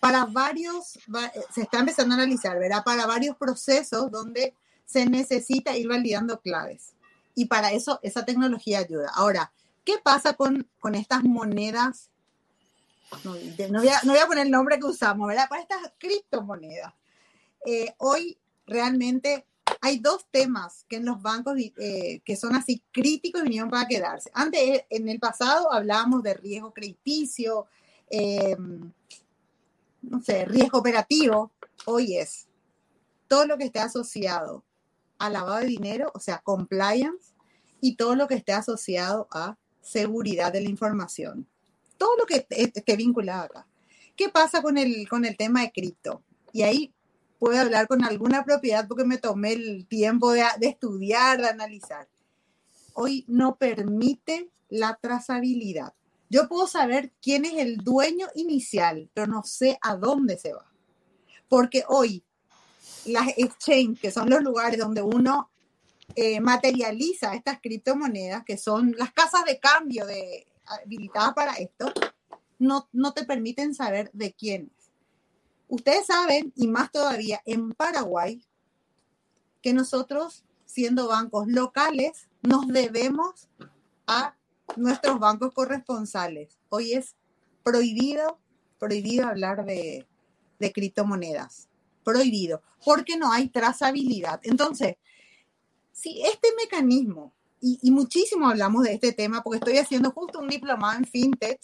para varios, va- se está empezando a analizar, ¿verdad? Para varios procesos donde se necesita ir validando claves. Y para eso esa tecnología ayuda. Ahora, ¿qué pasa con, con estas monedas? No, no voy, a, no voy a poner el nombre que usamos, ¿verdad? Para estas criptomonedas. Eh, hoy realmente hay dos temas que en los bancos eh, que son así críticos y vinieron para quedarse. Antes, eh, en el pasado, hablábamos de riesgo crediticio, eh, no sé, riesgo operativo. Hoy es todo lo que esté asociado a lavado de dinero, o sea, compliance, y todo lo que esté asociado a seguridad de la información. Todo lo que esté vinculado acá. ¿Qué pasa con el, con el tema de cripto? Y ahí puedo hablar con alguna propiedad porque me tomé el tiempo de, de estudiar, de analizar. Hoy no permite la trazabilidad. Yo puedo saber quién es el dueño inicial, pero no sé a dónde se va. Porque hoy las exchange, que son los lugares donde uno eh, materializa estas criptomonedas, que son las casas de cambio de, habilitadas para esto, no, no te permiten saber de quién. Ustedes saben, y más todavía en Paraguay, que nosotros, siendo bancos locales, nos debemos a nuestros bancos corresponsales. Hoy es prohibido, prohibido hablar de, de criptomonedas. Prohibido, porque no hay trazabilidad. Entonces, si este mecanismo, y, y muchísimo hablamos de este tema, porque estoy haciendo justo un diplomado en FinTech,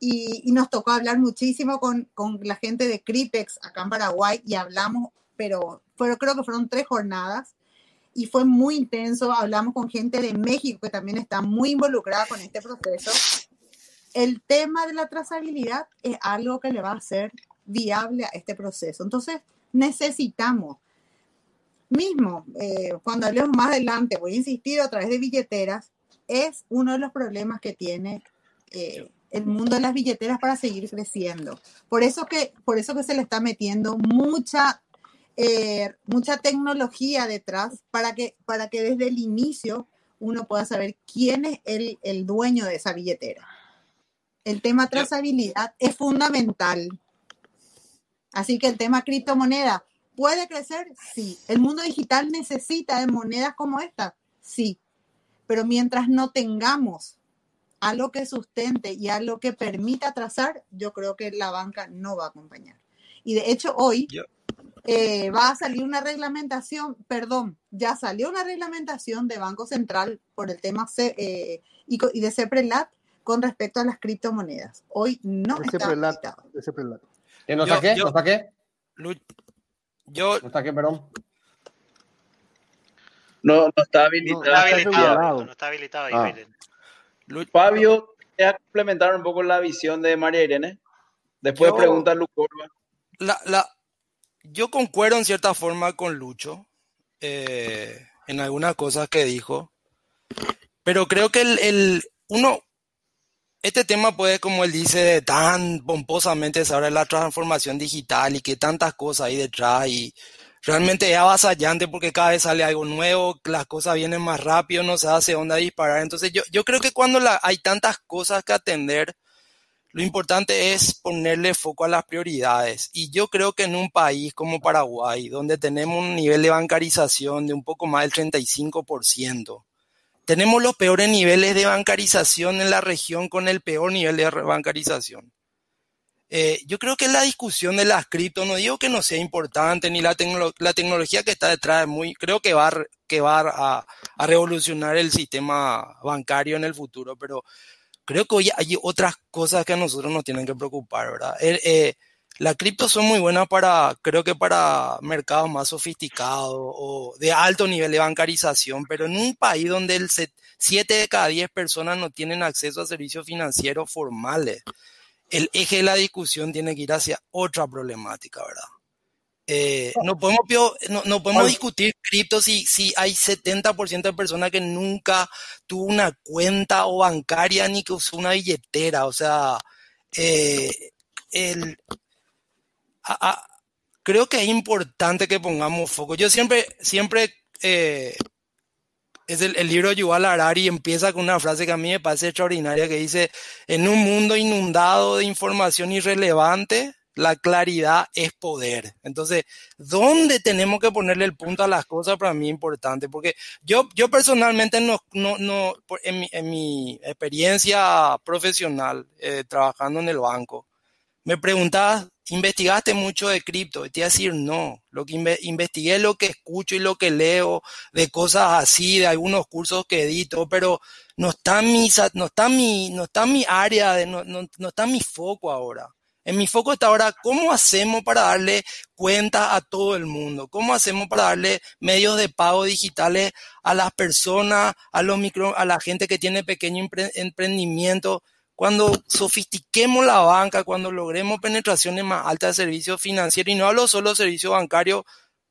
y, y, nos tocó hablar muchísimo con, con, la gente de Cripex acá en Paraguay y hablamos, pero creo que fueron tres jornadas y fue muy intenso. Hablamos con gente de México que también está muy involucrada con este proceso. El tema de la trazabilidad es algo que le va a hacer viable a este proceso. Entonces, necesitamos, mismo, eh, cuando hablemos más adelante, voy a insistir a través de billeteras, es uno de los problemas que tiene. Eh, el mundo de las billeteras para seguir creciendo. Por eso que, por eso que se le está metiendo mucha, eh, mucha tecnología detrás para que, para que desde el inicio uno pueda saber quién es el, el dueño de esa billetera. El tema trazabilidad es fundamental. Así que el tema criptomoneda puede crecer, sí. El mundo digital necesita de monedas como esta, sí. Pero mientras no tengamos a lo que sustente y a lo que permita trazar, yo creo que la banca no va a acompañar. Y de hecho hoy eh, va a salir una reglamentación, perdón, ya salió una reglamentación de Banco Central por el tema C, eh, y, y, de CEPRELAT con respecto a las criptomonedas. Hoy no de está CEPRELAT, de CEPRELAT. ¿Que no está qué? ¿No está qué? Yo, ¿No está qué, perdón? No, no está habilitado. No, está habilitado, no está habilitado ahí, Ah. Fabio, ¿te complementar un poco la visión de María Irene? Después Yo- pregunta Lucorba. la, la, yo concuerdo en cierta forma con Lucho eh, en algunas cosas que dijo, pero creo que el, el uno, este tema puede, como él dice, tan pomposamente se habla de la transformación digital y que tantas cosas hay detrás y realmente es avasallante porque cada vez sale algo nuevo, las cosas vienen más rápido, no se hace onda disparar. Entonces yo, yo creo que cuando hay tantas cosas que atender, lo importante es ponerle foco a las prioridades. Y yo creo que en un país como Paraguay, donde tenemos un nivel de bancarización de un poco más del 35%, tenemos los peores niveles de bancarización en la región con el peor nivel de bancarización. Eh, yo creo que la discusión de las cripto, no digo que no sea importante, ni la, tecnología que está detrás, muy, creo que va, a, revolucionar el sistema bancario en el futuro, pero creo que hoy hay otras cosas que a nosotros nos tienen que preocupar, ¿verdad? Eh, eh, las criptos son muy buenas para, creo que para mercados más sofisticados o de alto nivel de bancarización, pero en un país donde el 7 de cada 10 personas no tienen acceso a servicios financieros formales, el eje de la discusión tiene que ir hacia otra problemática, ¿verdad? Eh, no podemos, no, no podemos discutir cripto si, si hay 70% de personas que nunca tuvo una cuenta o bancaria ni que usó una billetera. O sea, eh, el, creo que es importante que pongamos foco. Yo siempre, siempre eh, es el, el, libro de Yuval Harari empieza con una frase que a mí me parece extraordinaria que dice, en un mundo inundado de información irrelevante, la claridad es poder. Entonces, ¿dónde tenemos que ponerle el punto a las cosas para mí es importante? Porque yo, yo personalmente no, no, no en, mi, en mi experiencia profesional eh, trabajando en el banco, me preguntabas, ¿investigaste mucho de cripto? Y te iba a decir, no. Lo que investigué lo que escucho y lo que leo de cosas así, de algunos cursos que edito, pero no está mi, no está mi, no está mi área, de, no, no, no está mi foco ahora. En mi foco está ahora cómo hacemos para darle cuenta a todo el mundo, cómo hacemos para darle medios de pago digitales a las personas, a los micro, a la gente que tiene pequeño emprendimiento cuando sofistiquemos la banca, cuando logremos penetraciones más altas de servicios financieros, y no hablo solo de servicios bancarios,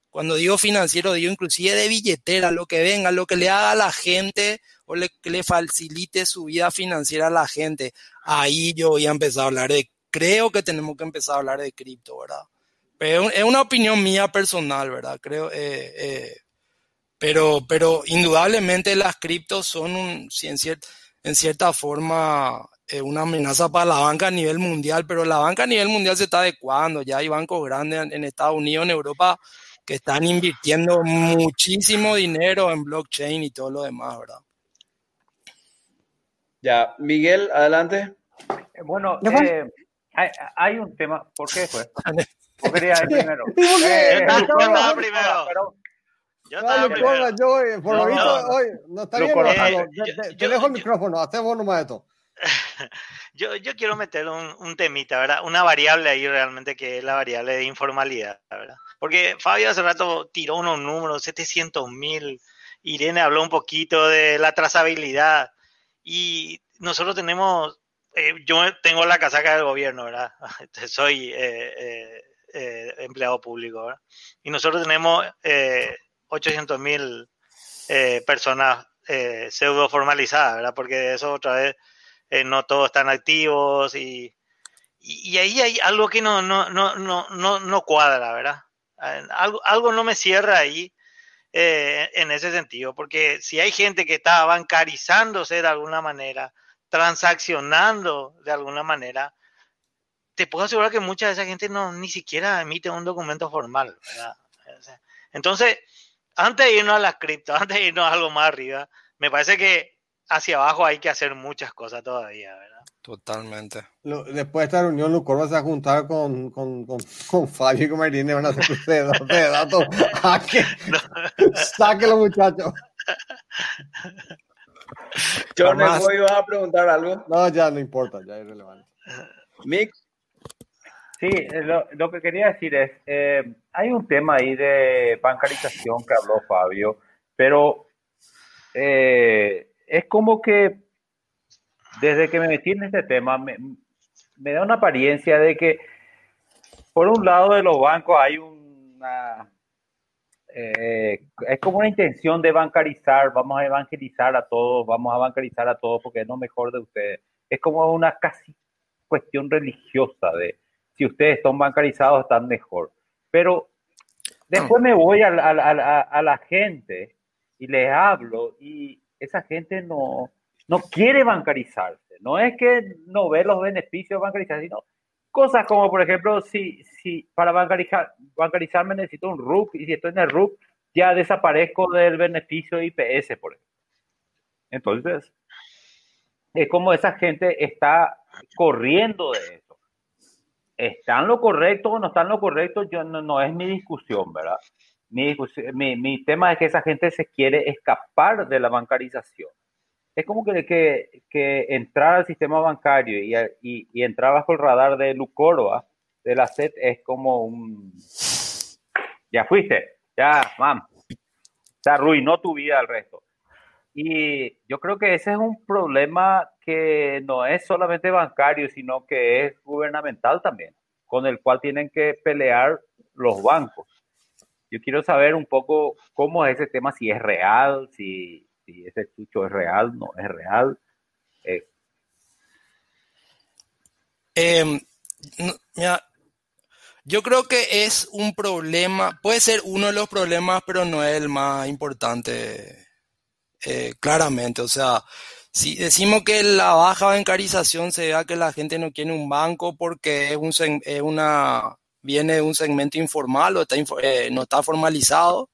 cuando digo financiero, digo inclusive de billetera, lo que venga, lo que le haga a la gente o le, que le facilite su vida financiera a la gente. Ahí yo voy a empezar a hablar de, creo que tenemos que empezar a hablar de cripto, ¿verdad? Pero es una opinión mía personal, ¿verdad? Creo, eh, eh, pero, pero indudablemente las criptos son un, en, en cierta forma eh, una amenaza para la banca a nivel mundial, pero la banca a nivel mundial se está adecuando. Ya hay bancos grandes en, Estados Unidos, en Europa, que están invirtiendo muchísimo dinero en blockchain y todo lo demás, ¿verdad? Ya, Miguel, adelante. Eh, bueno, eh, hay, hay, un tema, ¿por qué fue? ¿Por quería ir primero? Eh, yo estaba primero. Pero, yo estaba primero. Yo, por lo visto, hoy, no está bien, yo, te dejo el micrófono, hacemos nomás esto. Yo, quiero meter un, temita, ¿verdad? Una variable ahí realmente que es la variable de informalidad, ¿verdad? Porque Fabio hace rato tiró unos números, 700 mil, Irene habló un poquito de la trazabilidad y nosotros tenemos, eh, yo tengo la casaca del gobierno, ¿verdad? Soy eh, eh, empleado público, ¿verdad? Y nosotros tenemos 800 mil personas pseudo formalizadas, ¿verdad? Porque eso otra vez eh, no todos están activos y, y, ahí hay algo que no, no, no, no, no, no cuadra, ¿verdad? Algo, algo no me cierra ahí eh, en ese sentido, porque si hay gente que está bancarizándose de alguna manera, transaccionando de alguna manera, te puedo asegurar que mucha de esa gente no ni siquiera emite un documento formal, ¿verdad? Entonces, antes de irnos a las cripto, antes de irnos a algo más arriba, me parece que hacia abajo hay que hacer muchas cosas todavía, ¿verdad? Totalmente. después de esta reunión, Lucor vas a juntar con, con, con, con Fabio y con Marine, van a hacer ustedes de datos. ¿A que Sáquelo, muchachos. Jones, ¿hoy vas a preguntar algo? No, ya no importa, ya es relevante. Mix. Sí, eh, lo, lo, que quería decir es, eh, hay un tema ahí de bancarización que habló Fabio, pero eh, es como que desde que me metí en este tema, me, da una apariencia de que por un lado de los bancos hay una... Eh, es como una intención de bancarizar, vamos a evangelizar a todos, vamos a bancarizar a todos porque es lo mejor de ustedes. Es como una casi cuestión religiosa de si ustedes son bancarizados están mejor. Pero después me voy a, a, a la gente y les hablo y esa gente no, no quiere bancarizarse. No es que no ve los beneficios de bancarizarse, sino cosas como, por ejemplo, si, si para bancarizar, bancarizarme necesito un RUC y si estoy en el RUC ya desaparezco del beneficio IPS, por ejemplo. Entonces, es como esa gente está corriendo de eso. ¿Están lo correcto o no están lo correcto? Yo no, no es mi discusión, ¿verdad? Mi, mi, mi, tema es que esa gente se quiere escapar de la bancarización. Es como que, que, que entrar al sistema bancario y, y, y, entrar bajo el radar de Lucoroa, de la SED, es como un... Ya fuiste, ya, mam. Se arruinó tu vida al resto. Y yo creo que ese es un problema que no es solamente bancario, sino que es gubernamental también, con el cual tienen que pelear los bancos. Yo quiero saber un poco cómo es ese tema, si es real, si, ese chucho es real, no es real. Eh. Eh, mira, yo creo que es un problema, puede ser uno de los problemas, pero no es el más importante, eh, claramente. O sea, si decimos que la baja bancarización se da que la gente no quiere un banco porque es, un, es una, viene de un segmento informal o está, eh, no está formalizado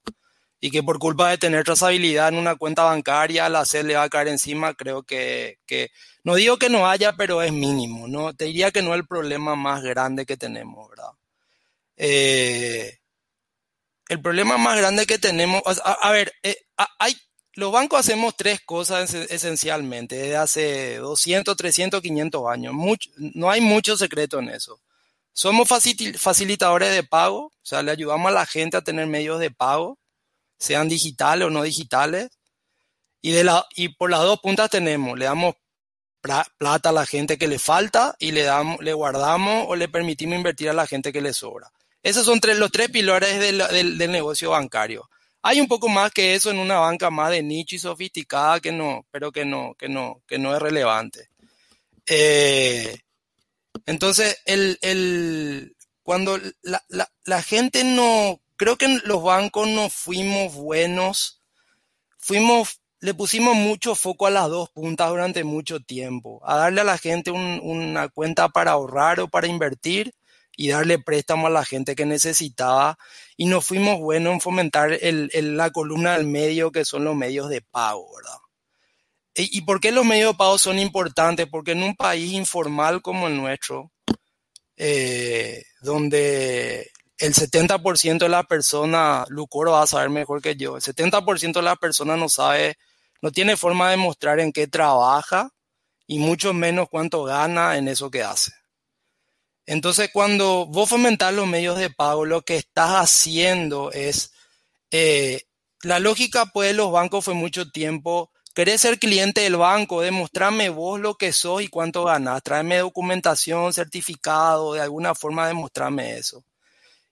y que por culpa de tener trazabilidad en una cuenta bancaria la SED le va a caer encima, creo que, que, no digo que no haya, pero es mínimo, ¿no? Te diría que no es el problema más grande que tenemos, ¿verdad? Eh, el problema más grande que tenemos, a, a ver, eh, hay, los bancos hacemos tres cosas esencialmente desde hace 200, 300, 500 años. Mucho, no hay mucho secreto en eso. Somos facilitadores de pago, o sea, le ayudamos a la gente a tener medios de pago, sean digitales o no digitales. Y, de la, y por las dos puntas tenemos, le damos plata a la gente que le falta y le, damos, le guardamos o le permitimos invertir a la gente que le sobra. Esos son tres, los tres pilares del, del, del, negocio bancario. Hay un poco más que eso en una banca más de nicho y sofisticada que no, pero que no, que no, que no es relevante. Eh, entonces, el, el, cuando la, la, la, gente no, creo que los bancos no fuimos buenos, fuimos, le pusimos mucho foco a las dos puntas durante mucho tiempo, a darle a la gente un, una cuenta para ahorrar o para invertir y darle préstamo a la gente que necesitaba y no fuimos buenos en fomentar el, el, la columna del medio que son los medios de pago, ¿verdad? ¿Y, ¿Y por qué los medios de pago son importantes? Porque en un país informal como el nuestro, eh, donde el 70% de las personas, Lucoro va a saber mejor que yo, el 70% de las personas no sabe, no tiene forma de mostrar en qué trabaja y mucho menos cuánto gana en eso que hace. Entonces, cuando vos fomentás los medios de pago, lo que estás haciendo es, eh, la lógica pues de los bancos fue mucho tiempo, querés ser cliente del banco, demostrame vos lo que sos y cuánto ganás, tráeme documentación, certificado, de alguna forma demostrame eso.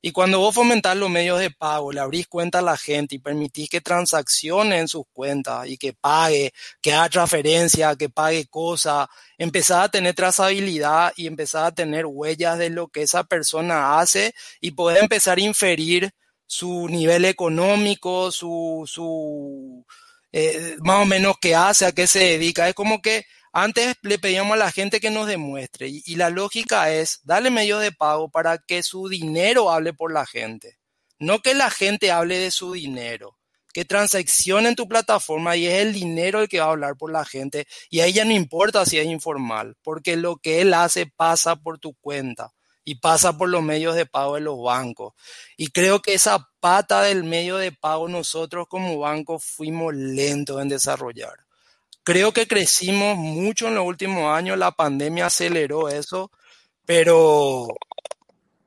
Y cuando vos fomentás los medios de pago, le abrís cuenta a la gente y permitís que transaccione en sus cuentas y que pague, que haga transferencia, que pague cosas, empezás a tener trazabilidad y empezás a tener huellas de lo que esa persona hace y poder empezar a inferir su nivel económico, su, su eh, más o menos qué hace, a qué se dedica. Es como que antes le pedíamos a la gente que nos demuestre y, y, la lógica es darle medios de pago para que su dinero hable por la gente, no que la gente hable de su dinero, que transaccione en tu plataforma y es el dinero el que va a hablar por la gente y a ella no importa si es informal, porque lo que él hace pasa por tu cuenta y pasa por los medios de pago de los bancos. Y creo que esa pata del medio de pago nosotros como banco fuimos lentos en desarrollar. Creo que crecimos mucho en los últimos años, la pandemia aceleró eso, pero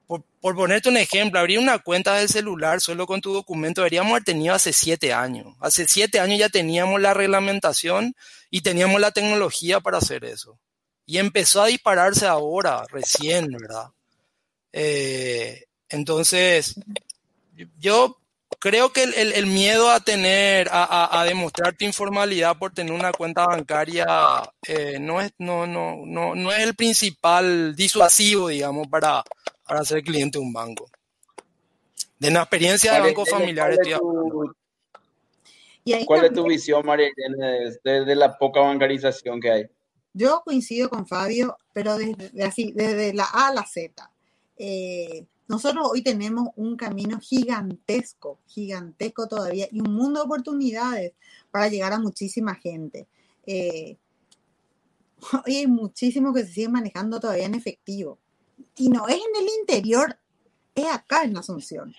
por, por, ponerte un ejemplo, abrir una cuenta del celular solo con tu documento deberíamos haber tenido hace siete años. Hace siete años ya teníamos la reglamentación y teníamos la tecnología para hacer eso. Y empezó a dispararse ahora, recién, ¿verdad? Eh, entonces, yo creo que el, el, el miedo a tener, a, a, a, demostrar tu informalidad por tener una cuenta bancaria eh, no, es, no, no, no, no es el principal disuasivo, digamos, para, para ser cliente de un banco. De una experiencia de banco familiar estoy hablando. ¿Cuál es tu visión, María Irene, de, de la poca bancarización que hay? yo coincido con Fabio, pero desde, de así, desde la A a la Z. Eh, nosotros hoy tenemos un camino gigantesco, gigantesco todavía, y un mundo de oportunidades para llegar a muchísima gente. Eh, hoy hay muchísimo que se sigue manejando todavía en efectivo. Y no es en el interior, es acá en Asunción.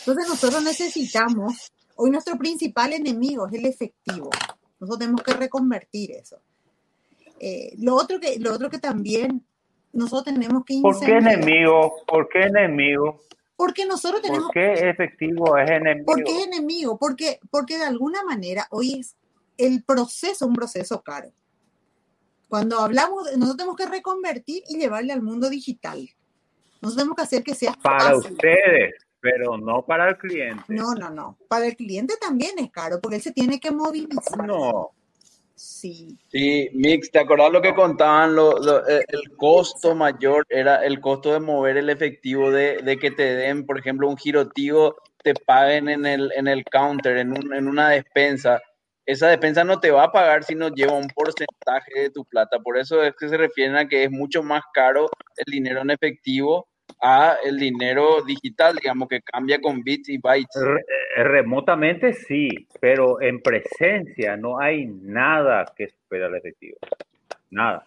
Entonces nosotros necesitamos, hoy nuestro principal enemigo es el efectivo. Nosotros tenemos que reconvertir eso. Eh, lo, otro que, lo otro que también nosotros tenemos que ¿Por qué enemigo? ¿Por qué enemigo? porque nosotros tenemos ¿Por qué efectivo es enemigo? ¿Por qué enemigo? Porque, porque de alguna manera hoy es el proceso un proceso caro. Cuando hablamos, nosotros tenemos que reconvertir y llevarle al mundo digital. Nosotros tenemos que hacer que sea Para fácil. ustedes, pero no para el cliente. No, no, no. Para el cliente también es caro porque él se tiene que movilizar. No. Sí. Sí, Mix, ¿te acordás lo que contaban? Lo, lo- eh, el costo mayor era el costo de mover el efectivo, de, de que te den, por ejemplo, un girotivo, te paguen en el, en el counter, en, un- en una despensa. Esa despensa no te va a pagar si no lleva un porcentaje de tu plata. Por eso es que se refieren a que es mucho más caro el dinero en efectivo a el dinero digital, digamos, que cambia con bits y bytes. Re- remotamente sí, pero en presencia no hay nada que supera el efectivo. Nada.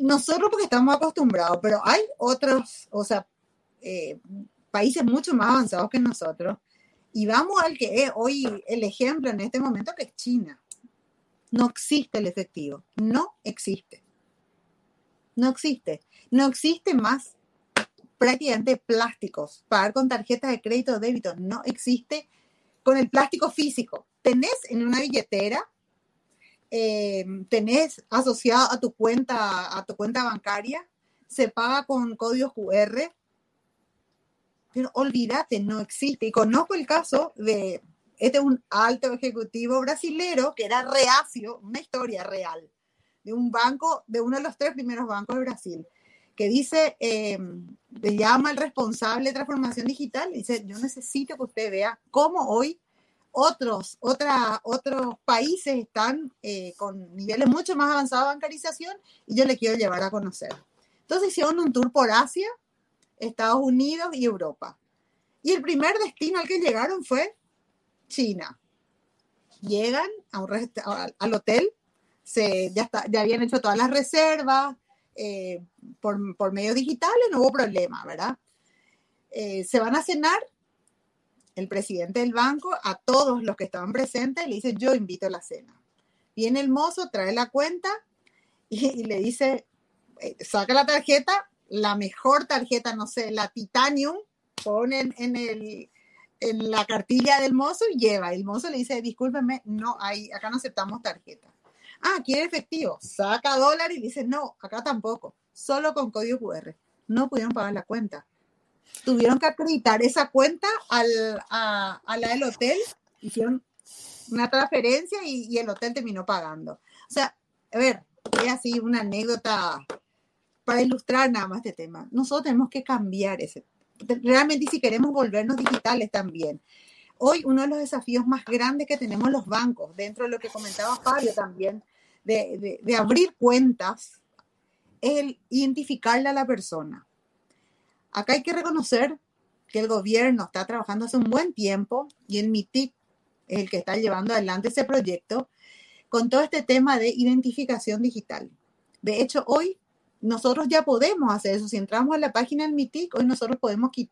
Nosotros porque estamos acostumbrados, pero hay otros, o sea, eh, países mucho más avanzados que nosotros. Y vamos al que es hoy el ejemplo en este momento, que es China. No existe el efectivo. No existe. No existe. No existe más prácticamente plásticos. Pagar con tarjetas de crédito o débito. No existe con el plástico físico. Tenés en una billetera, eh, tenés asociado a tu cuenta, a tu cuenta bancaria, se paga con códigos QR, pero olvídate, no existe. Y conozco el caso de este es un alto ejecutivo brasilero que era reacio, una historia real, de un banco, de uno de los tres primeros bancos de Brasil, que dice, eh, le llama al responsable de transformación digital y dice, yo necesito que usted vea cómo hoy otros, otra, otros países están eh, con niveles mucho más avanzados de bancarización y yo le quiero llevar a conocer. Entonces hicieron un tour por Asia, Estados Unidos y Europa. Y el primer destino al que llegaron fue China. Llegan a un al hotel, se, ya, ya habían hecho todas las reservas eh, por, por medios digitales, no hubo problema, ¿verdad? Eh, se van a cenar, el presidente del banco a todos los que estaban presentes le dice, yo invito a la cena. Viene el mozo, trae la cuenta y, y le dice, eh, saca la tarjeta, la mejor tarjeta, no sé, la Titanium, ponen en, el, en la cartilla del mozo y lleva. El mozo le dice, discúlpeme, no hay, acá no aceptamos tarjeta. Ah, ¿quiere efectivo? Saca dólar y dice, no, acá tampoco, solo con código QR. No pudieron pagar la cuenta. Tuvieron que acreditar esa cuenta al, a, a la del hotel, hicieron una transferencia y, y el hotel terminó pagando. O sea, a ver, es así una anécdota para ilustrar nada más este tema. Nosotros tenemos que cambiar ese. Realmente, si queremos volvernos digitales también. Hoy uno de los desafíos más grandes que tenemos los bancos, dentro de lo que comentaba Fabio también, de, de, abrir cuentas, es el identificarle a la persona. Acá hay que reconocer que el gobierno está trabajando hace un buen tiempo y el MITIC es el que está llevando adelante ese proyecto con todo este tema de identificación digital. De hecho, hoy nosotros ya podemos hacer eso. Si entramos a la página del MITIC, hoy nosotros podemos quit-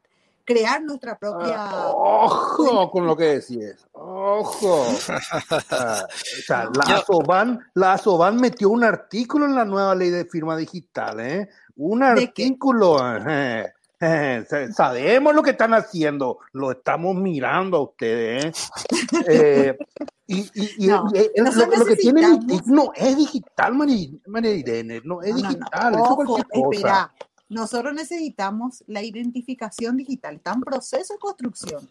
crear nuestra propia... Ah, ojo con lo que decís. Ojo. Ah, o sea, la ASOBAN, la ASOBAN metió un artículo en la nueva ley de firma digital, ¿eh? Un artículo. eh, sa- sabemos lo que están haciendo, lo estamos mirando a ustedes, ¿eh? Eh, y y- y- No, y, lo, que tiene no es digital, María Irene, no es No, no, no. digital, es Ojo, espera. Nosotros necesitamos la identificación digital. Está en proceso de construcción.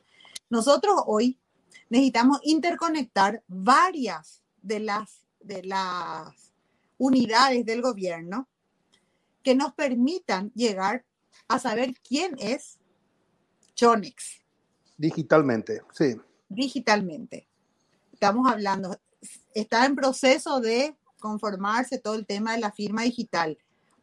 Nosotros hoy necesitamos interconectar varias de las, de las unidades del gobierno que nos permitan llegar a saber quién es Chonex Digitalmente, sí. digitalmente. estamos hablando, está en proceso de conformarse todo el tema de la firma digital.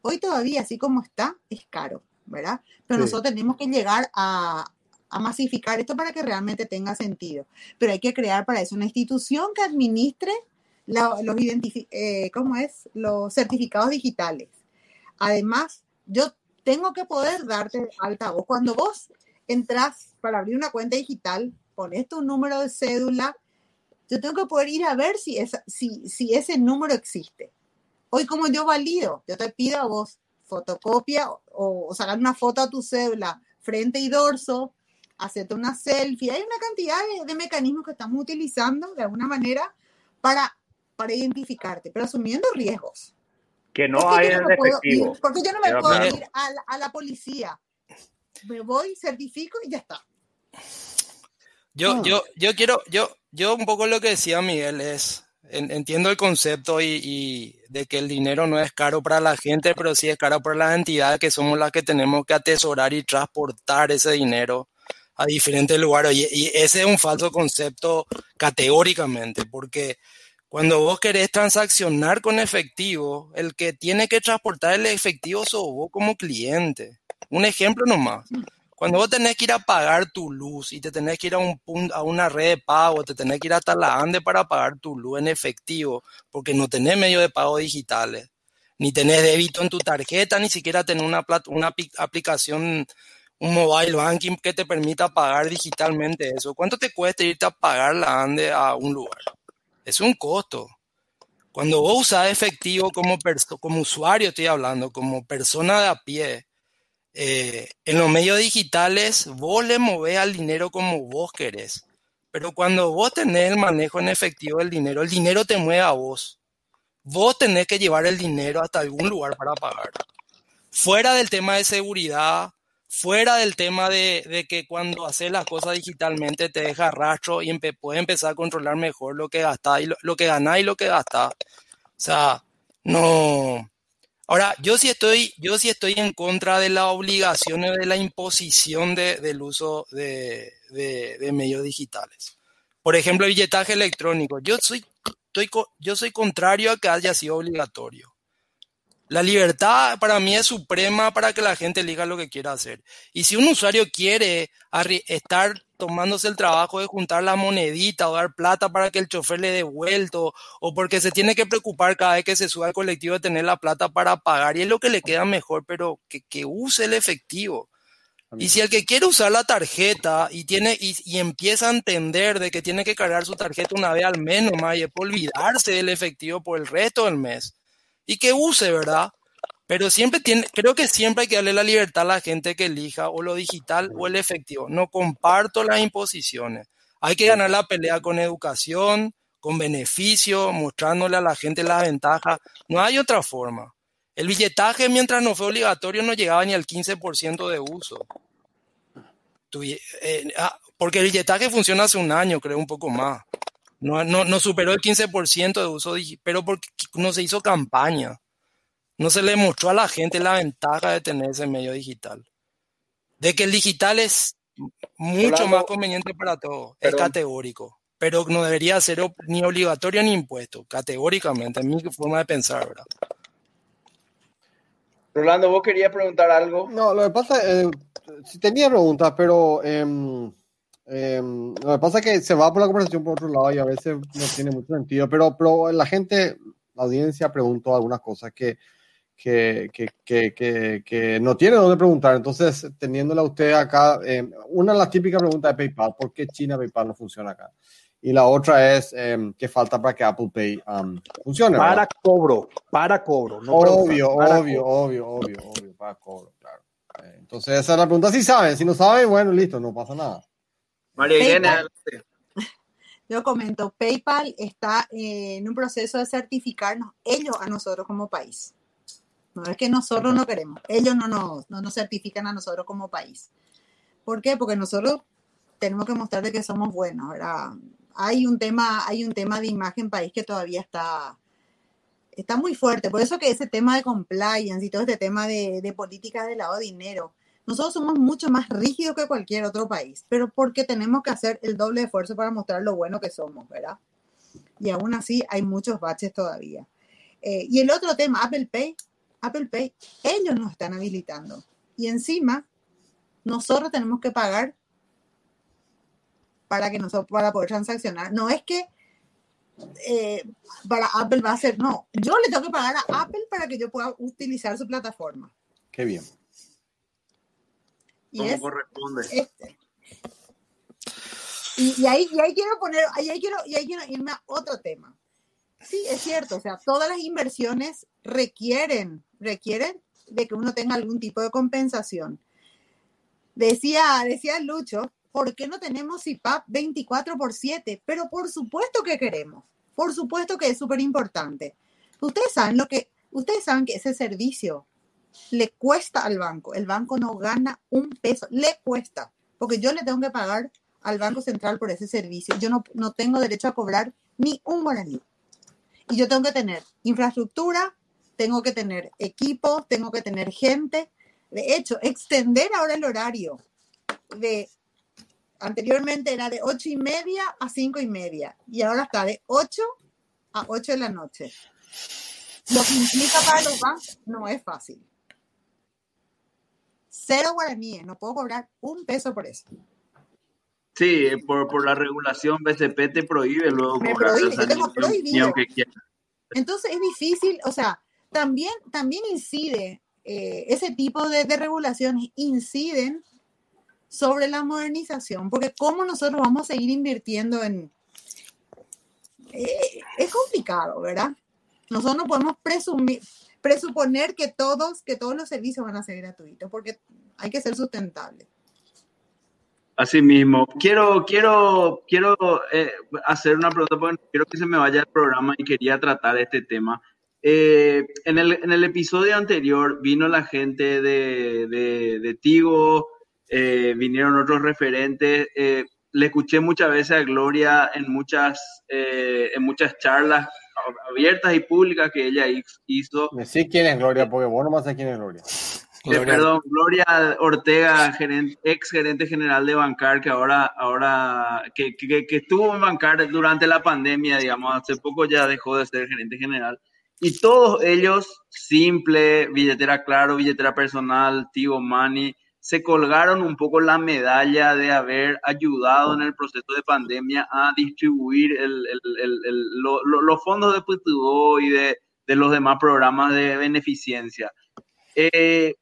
Hoy todavía, así como está, es caro, ¿verdad? Pero Sí. nosotros tenemos que llegar a, a masificar esto para que realmente tenga sentido. Pero hay que crear para eso una institución que administre la- los, eh, ¿cómo es? los certificados digitales. Además, yo tengo que poder darte alta voz. Cuando vos entras para abrir una cuenta digital, pones tu número de cédula, yo tengo que poder ir a ver si, esa- si, si ese número existe. Hoy como yo valido, yo te pido a vos fotocopia o, o sacar una foto a tu cédula, frente y dorso, hacerte una selfie. Hay una cantidad de, de mecanismos que estamos utilizando de alguna manera para, para identificarte, pero asumiendo riesgos. Que no ¿Por qué hay en no efectivo. ir? Porque yo no me Pero puedo claro. ir a la, a la policía. Me voy, certifico y ya está. Yo, Ah. yo, yo quiero, yo, yo un poco lo que decía Miguel es, en- entiendo el concepto y, de que el dinero no es caro para la gente, pero sí es caro para las entidades que somos las que tenemos que atesorar y transportar ese dinero a diferentes lugares. Y, y ese es un falso concepto categóricamente, porque cuando vos querés transaccionar con efectivo, el que tiene que transportar el efectivo sos vos como cliente. Un ejemplo nomás. Cuando vos tenés que ir a pagar tu luz y te tenés que ir a, un pun- a una red de pago, te tenés que ir hasta la ANDE para pagar tu luz en efectivo, porque no tenés medios de pago digitales, ni tenés débito en tu tarjeta, ni siquiera tenés una, una aplicación, un mobile banking que te permita pagar digitalmente eso. ¿Cuánto te cuesta irte a pagar la ANDE a un lugar? Es un costo. Cuando vos usás efectivo como, como usuario, estoy hablando, como persona de a pie, eh, en los medios digitales vos le movés al dinero como vos querés. Pero cuando vos tenés el manejo en efectivo del dinero, el dinero te mueve a vos. Vos tenés que llevar el dinero hasta algún lugar para pagar. Fuera del tema de seguridad, fuera del tema de, que cuando haces las cosas digitalmente te deja rastro y empe- puedes empezar a controlar mejor lo que gastás y lo, lo que ganás y lo que gastás. O sea, no. Ahora, yo sí estoy, yo sí estoy en contra de las obligaciones de la imposición de- del uso de, de- de medios digitales. Por ejemplo, billetaje electrónico. Yo soy, estoy yo soy contrario a que haya sido obligatorio. La libertad para mí es suprema para que la gente elija lo que quiera hacer. Y si un usuario quiere estar tomándose el trabajo de juntar la monedita o dar plata para que el chofer le dé vuelto o porque se tiene que preocupar cada vez que se sube al colectivo de tener la plata para pagar y es lo que le queda mejor, pero que, que use el efectivo. Y si el que quiere usar la tarjeta y tiene y, y empieza a entender de que tiene que cargar su tarjeta una vez al mes nomás y es por olvidarse del efectivo por el resto del mes y que use, ¿verdad? Pero siempre tiene, creo que siempre hay que darle la libertad a la gente que elija o lo digital o el efectivo. No comparto las imposiciones. Hay que ganar la pelea con educación, con beneficio, mostrándole a la gente las ventajas. No hay otra forma. El billetaje, mientras no fue obligatorio, no llegaba ni al 15% de uso. Eh, ah, porque el billetaje funciona hace un año, creo, un poco más. No, no, no superó el 15% de uso, pero porque no se hizo campaña. No se le mostró a la gente la ventaja de tener ese medio digital. De que el digital es mucho más conveniente para todos. Es categórico. Pero no debería ser ni obligatorio ni impuesto. Categóricamente, es mi forma de pensar, ¿verdad? Rolando, vos querías preguntar algo. No, lo que pasa, eh, sí tenía preguntas, pero em, em, lo que pasa es que se va por la conversación por otro lado y a veces no tiene mucho sentido, pero, pero la gente, la audiencia preguntó algunas cosas que, que, que, que, que, que no tiene dónde preguntar. Entonces, teniéndola usted acá, em, una de las típicas preguntas de PayPal, ¿por qué China PayPal no funciona acá? Y la otra es, em, ¿qué falta para que Apple Pay am, funcione? ¿verdad? Para cobro, para cobro. No Obvio, para obvio, cobro. obvio, obvio, obvio, para cobro, claro. Eh, Entonces, esa es la pregunta. Si saben, si no saben, bueno, listo, no pasa nada. María adelante. yo comento, PayPal está eh, en un proceso de certificarnos ellos a nosotros como país. No es que nosotros no queremos, ellos no nos, no nos certifican a nosotros como país. ¿Por qué? Porque nosotros tenemos que mostrar de que somos buenos, ¿verdad? Hay un tema, hay un tema de imagen país que todavía está, está muy fuerte. Por eso que ese tema de compliance y todo este tema de, de políticas de lavado de dinero, nosotros somos mucho más rígidos que cualquier otro país, pero porque tenemos que hacer el doble esfuerzo para mostrar lo bueno que somos, ¿verdad? y aún así hay muchos baches todavía. Eh, y el otro tema, Apple Pay, Apple Pay, ellos nos están habilitando. Y encima, nosotros tenemos que pagar para que nosotros para poder transaccionar. No es que eh, para Apple va a ser, no, yo le tengo que pagar a Apple para que yo pueda utilizar su plataforma. Qué bien. Y ¿Cómo es corresponde? este. Y, y ahí, y ahí quiero poner, ahí quiero, y ahí quiero irme a otro tema. Sí, es cierto, o sea, todas las inversiones requieren, requieren de que uno tenga algún tipo de compensación. Decía, decía Lucho, ¿por qué no tenemos IPAP 24 por 7? Pero por supuesto que queremos, por supuesto que es súper importante. Ustedes saben lo que, ustedes saben que ese servicio le cuesta al banco, el banco no gana un peso, le cuesta, porque yo le tengo que pagar al Banco Central por ese servicio. Yo no, no tengo derecho a cobrar ni un guaraní. Y yo tengo que tener infraestructura, tengo que tener equipo, tengo que tener gente. De hecho, extender ahora el horario de anteriormente era de ocho y media a cinco y media y ahora está de 8 a 8 de la noche. Lo que implica para los bancos no es fácil. Cero guaraníes, no puedo cobrar un peso por eso. Sí, por, por la regulación BCP te prohíbe luego Me cobrar prohíbe, yo tengo prohibido. aunque. Entonces es difícil, o sea, también, también incide, eh, ese tipo de, de regulaciones inciden sobre la modernización, porque cómo nosotros vamos a seguir invirtiendo en... eh, es complicado, ¿verdad? Nosotros no podemos presumir, presuponer que todos, que todos los servicios van a ser gratuitos, porque hay que ser sustentable. Así mismo. Quiero, quiero, quiero eh, hacer una pregunta porque quiero que se me vaya el programa y quería tratar este tema. Eh, en, el, en el episodio anterior vino la gente de, de, de Tigo, eh, vinieron otros referentes. eh, le escuché muchas veces a Gloria en muchas, eh, en muchas charlas abiertas y públicas que ella hizo. Decí quién es Gloria, porque vos no más sabés quién es Gloria. Eh, perdón, Gloria Ortega, gerente- ex gerente general de Bancar, que ahora, ahora que, que- que estuvo en Bancar durante la pandemia, digamos, hace poco ya dejó de ser gerente general. Y todos ellos, Simple, Billetera Claro, Billetera Personal, Tigo Money, se colgaron un poco la medalla de haber ayudado en el proceso de pandemia a distribuir el- el- el- el- lo- lo- los fondos de PTO y de, de los demás programas de beneficencia. Eh,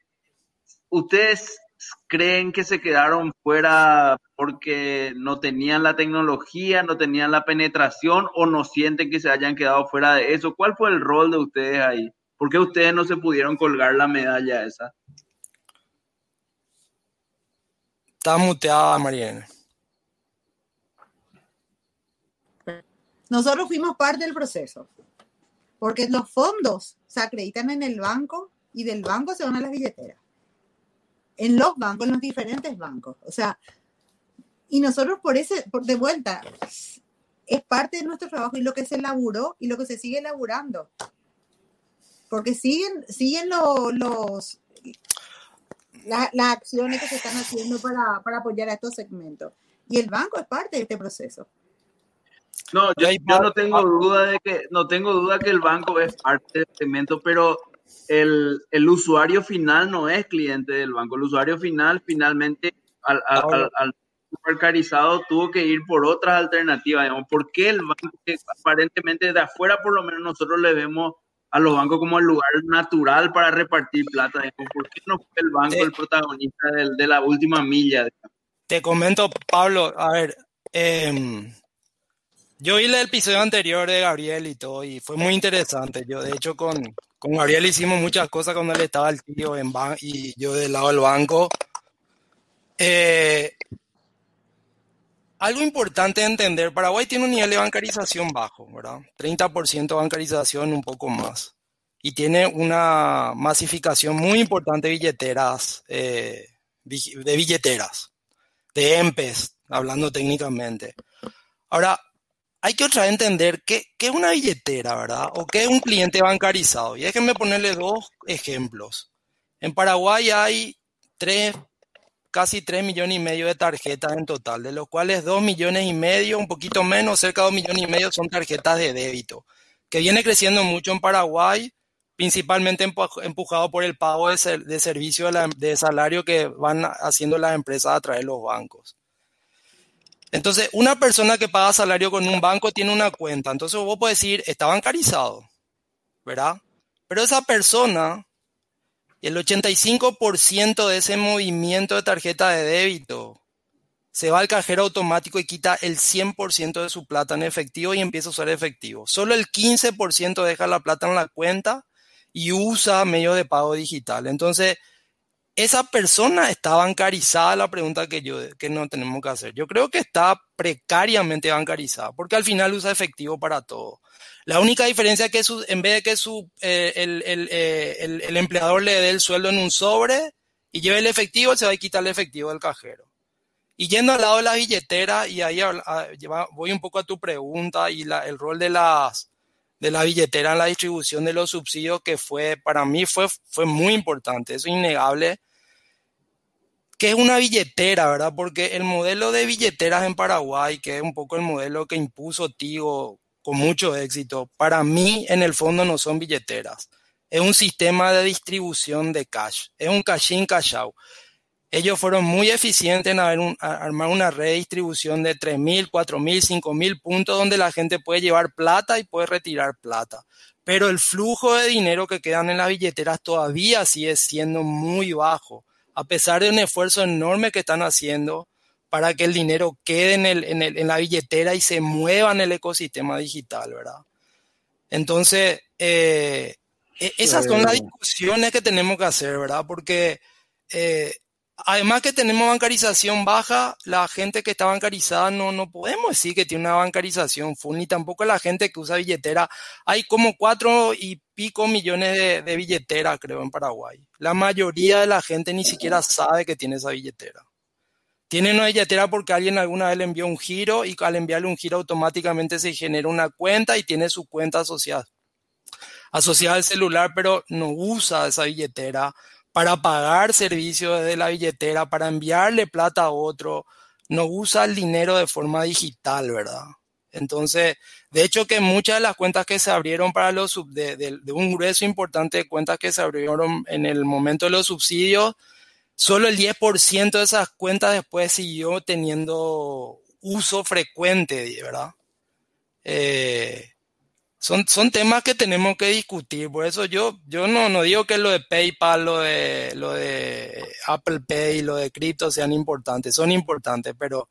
¿Ustedes creen que se quedaron fuera porque no tenían la tecnología, no tenían la penetración o no sienten que se hayan quedado fuera de eso? ¿Cuál fue el rol de ustedes ahí? ¿Por qué ustedes no se pudieron colgar la medalla esa? Está muteada, Mariana. Nosotros fuimos parte del proceso, porque los fondos se acreditan en el banco y del banco se van a las billeteras. En los bancos, en los diferentes bancos. O sea, y nosotros por ese, por de vuelta, es parte de nuestro trabajo y lo que se elaboró y lo que se sigue elaborando. Porque siguen, siguen lo- los, la- las acciones que se están haciendo para, para apoyar a estos segmentos. Y el banco es parte de este proceso. No, yo, yo no tengo duda de que no tengo duda que el banco es parte del segmento, pero el, el usuario final no es cliente del banco. El usuario final finalmente al, al, al- al tuvo que ir por otras alternativas. Digamos. ¿Por qué el banco, aparentemente de afuera por lo menos nosotros le vemos a los bancos como el lugar natural para repartir plata? digamos? ¿Por qué no fue el banco el protagonista del- de la última milla? Te comento, Pablo, a ver, em, yo vi el episodio anterior de Gabriel y todo, y fue muy interesante. Yo, de hecho, con, con Gabriel hicimos muchas cosas cuando él estaba el tío en ban y yo del lado del banco. Eh, algo importante de entender, Paraguay tiene un nivel de bancarización bajo, ¿verdad? 30% de bancarización, un poco más. Y tiene una masificación muy importante de billeteras, eh, de billeteras, de EMPES, hablando técnicamente. Ahora, hay que otra entender qué, es una billetera, ¿verdad? O qué es un cliente bancarizado. Y déjenme ponerle dos ejemplos. En Paraguay hay tres casi 3 millones y medio de tarjetas en total, de los cuales 2 millones y medio, un poquito menos, cerca de 2 millones y medio son tarjetas de débito, que viene creciendo mucho en Paraguay, principalmente empujado por el pago de, de servicio de, de, salario que van haciendo las empresas a través de los bancos. Entonces, una persona que paga salario con un banco tiene una cuenta, entonces vos podés decir, está bancarizado, ¿verdad? Pero esa persona el 85% de ese movimiento de tarjeta de débito se va al cajero automático y quita el 100% de su plata en efectivo y empieza a usar efectivo. Solo el 15% deja la plata en la cuenta y usa medio de pago digital. Entonces, esa persona está bancarizada, la pregunta que yo que no tenemos que hacer. Yo creo que está precariamente bancarizada, porque al final usa efectivo para todo. La única diferencia es que su, en vez de que su, eh, el, el, eh, el, el, empleador le dé el sueldo en un sobre y lleve el efectivo, se va a quitar el efectivo del cajero. Y yendo al lado de la billetera, y ahí voy un poco a tu pregunta y la, el rol de las de la billetera en la distribución de los subsidios, que fue, para mí fue, fue muy importante, eso es innegable. que es una billetera, verdad? Porque el modelo de billeteras en Paraguay, que es un poco el modelo que impuso Tigo con mucho éxito, para mí en el fondo no son billeteras. Es un sistema de distribución de cash. Es un cash in, cash out. Ellos fueron muy eficientes en armar una red de distribución de 3.000, 4.000, 5.000 puntos donde la gente puede llevar plata y puede retirar plata. Pero el flujo de dinero que quedan en las billeteras todavía sigue siendo muy bajo, a pesar de un esfuerzo enorme que están haciendo para que el dinero quede en, el, en, el, en la billetera y se mueva en el ecosistema digital, ¿verdad? Entonces, eh, esas son las discusiones que tenemos que hacer, ¿verdad? Porque eh, además que tenemos bancarización baja, la gente que está bancarizada no, no podemos decir que tiene una bancarización full, ni tampoco la gente que usa billetera. Hay como cuatro y pico millones de, billeteras, creo, en Paraguay. La mayoría de la gente ni siquiera sabe que tiene esa billetera. Tiene una billetera porque alguien alguna vez le envió un giro y al enviarle un giro automáticamente se genera una cuenta y tiene su cuenta asociada. Asociada al celular, pero no usa esa billetera para pagar servicios desde la billetera, para enviarle plata a otro. No usa el dinero de forma digital, ¿verdad? Entonces, de hecho que muchas de las cuentas que se abrieron para los de, de, de un grueso importante de cuentas que se abrieron en el momento de los subsidios, solo el 10% de esas cuentas después siguió teniendo uso frecuente, ¿verdad? Eh, son, son temas que tenemos que discutir, por eso yo, yo no, no digo que lo de PayPal, lo de, lo de Apple Pay, lo de cripto sean importantes, son importantes, pero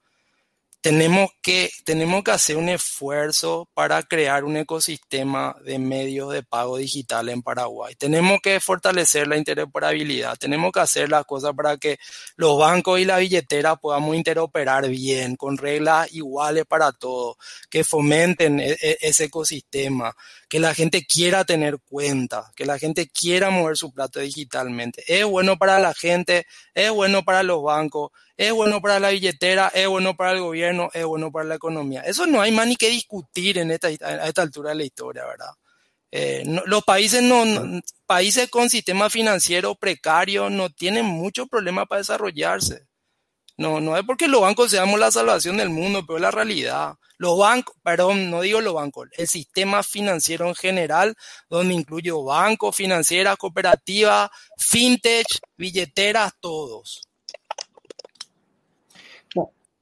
tenemos que, tenemos que hacer un esfuerzo para crear un ecosistema de medios de pago digital en Paraguay. Tenemos que fortalecer la interoperabilidad, tenemos que hacer las cosas para que los bancos y la billetera podamos interoperar bien, con reglas iguales para todos, que fomenten e, e, ese ecosistema, que la gente quiera tener cuenta, que la gente quiera mover su plato digitalmente. Es bueno para la gente, es bueno para los bancos, es bueno para la billetera, es bueno para el gobierno, es bueno para la economía. Eso no hay más ni que discutir en esta, a esta altura de la historia, ¿verdad? Eh, no, los países no, no, países con sistema financiero precario no tienen mucho problema para desarrollarse. No, no es porque los bancos seamos la salvación del mundo, pero es la realidad. Los bancos, perdón, no digo los bancos, el sistema financiero en general, donde incluyo bancos, financieras, cooperativas, fintech, billeteras, todos.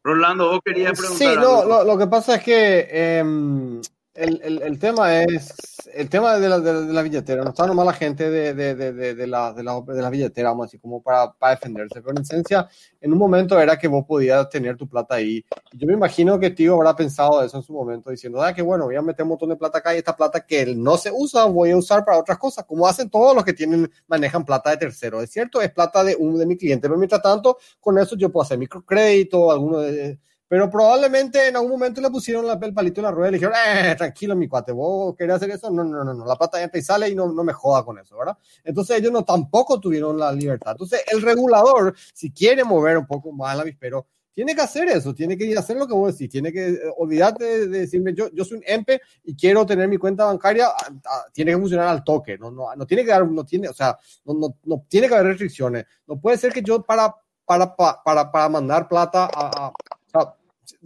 Rolando, vos querías preguntar. Sí, no, lo, lo, que pasa es que eh, el, el, tema es el tema de la, de, de la billetera. No está nomás la gente de, de, la, la, la billetera, vamos a decir, como para, para defenderse. Pero en esencia, en un momento era que vos podías tener tu plata ahí. Yo me imagino que Tío habrá pensado eso en su momento, diciendo, ah, que bueno, voy a meter un montón de plata acá y esta plata que no se usa, voy a usar para otras cosas, como hacen todos los que tienen, manejan plata de tercero. Es cierto, es plata de un de mi cliente, pero mientras tanto, con eso yo puedo hacer microcrédito, alguno de pero probablemente en algún momento le pusieron la, el palito en la rueda y le dijeron, eh, tranquilo, mi cuate, vos querés hacer eso, no, no, no, no, la plata entra y sale y no, no me joda con eso, ¿verdad? Entonces ellos no tampoco tuvieron la libertad. Entonces el regulador, si quiere mover un poco más el avispero, tiene que hacer eso, tiene que hacer lo que vos decís, tiene que eh, olvidarte de, de decirme, yo, yo soy un EMPE y quiero tener mi cuenta bancaria, a, a, tiene que funcionar al toque, no, no, no tiene que dar, no tiene, o sea, no, no, no tiene que haber restricciones. No puede ser que yo para para, pa- para, para mandar plata a, a-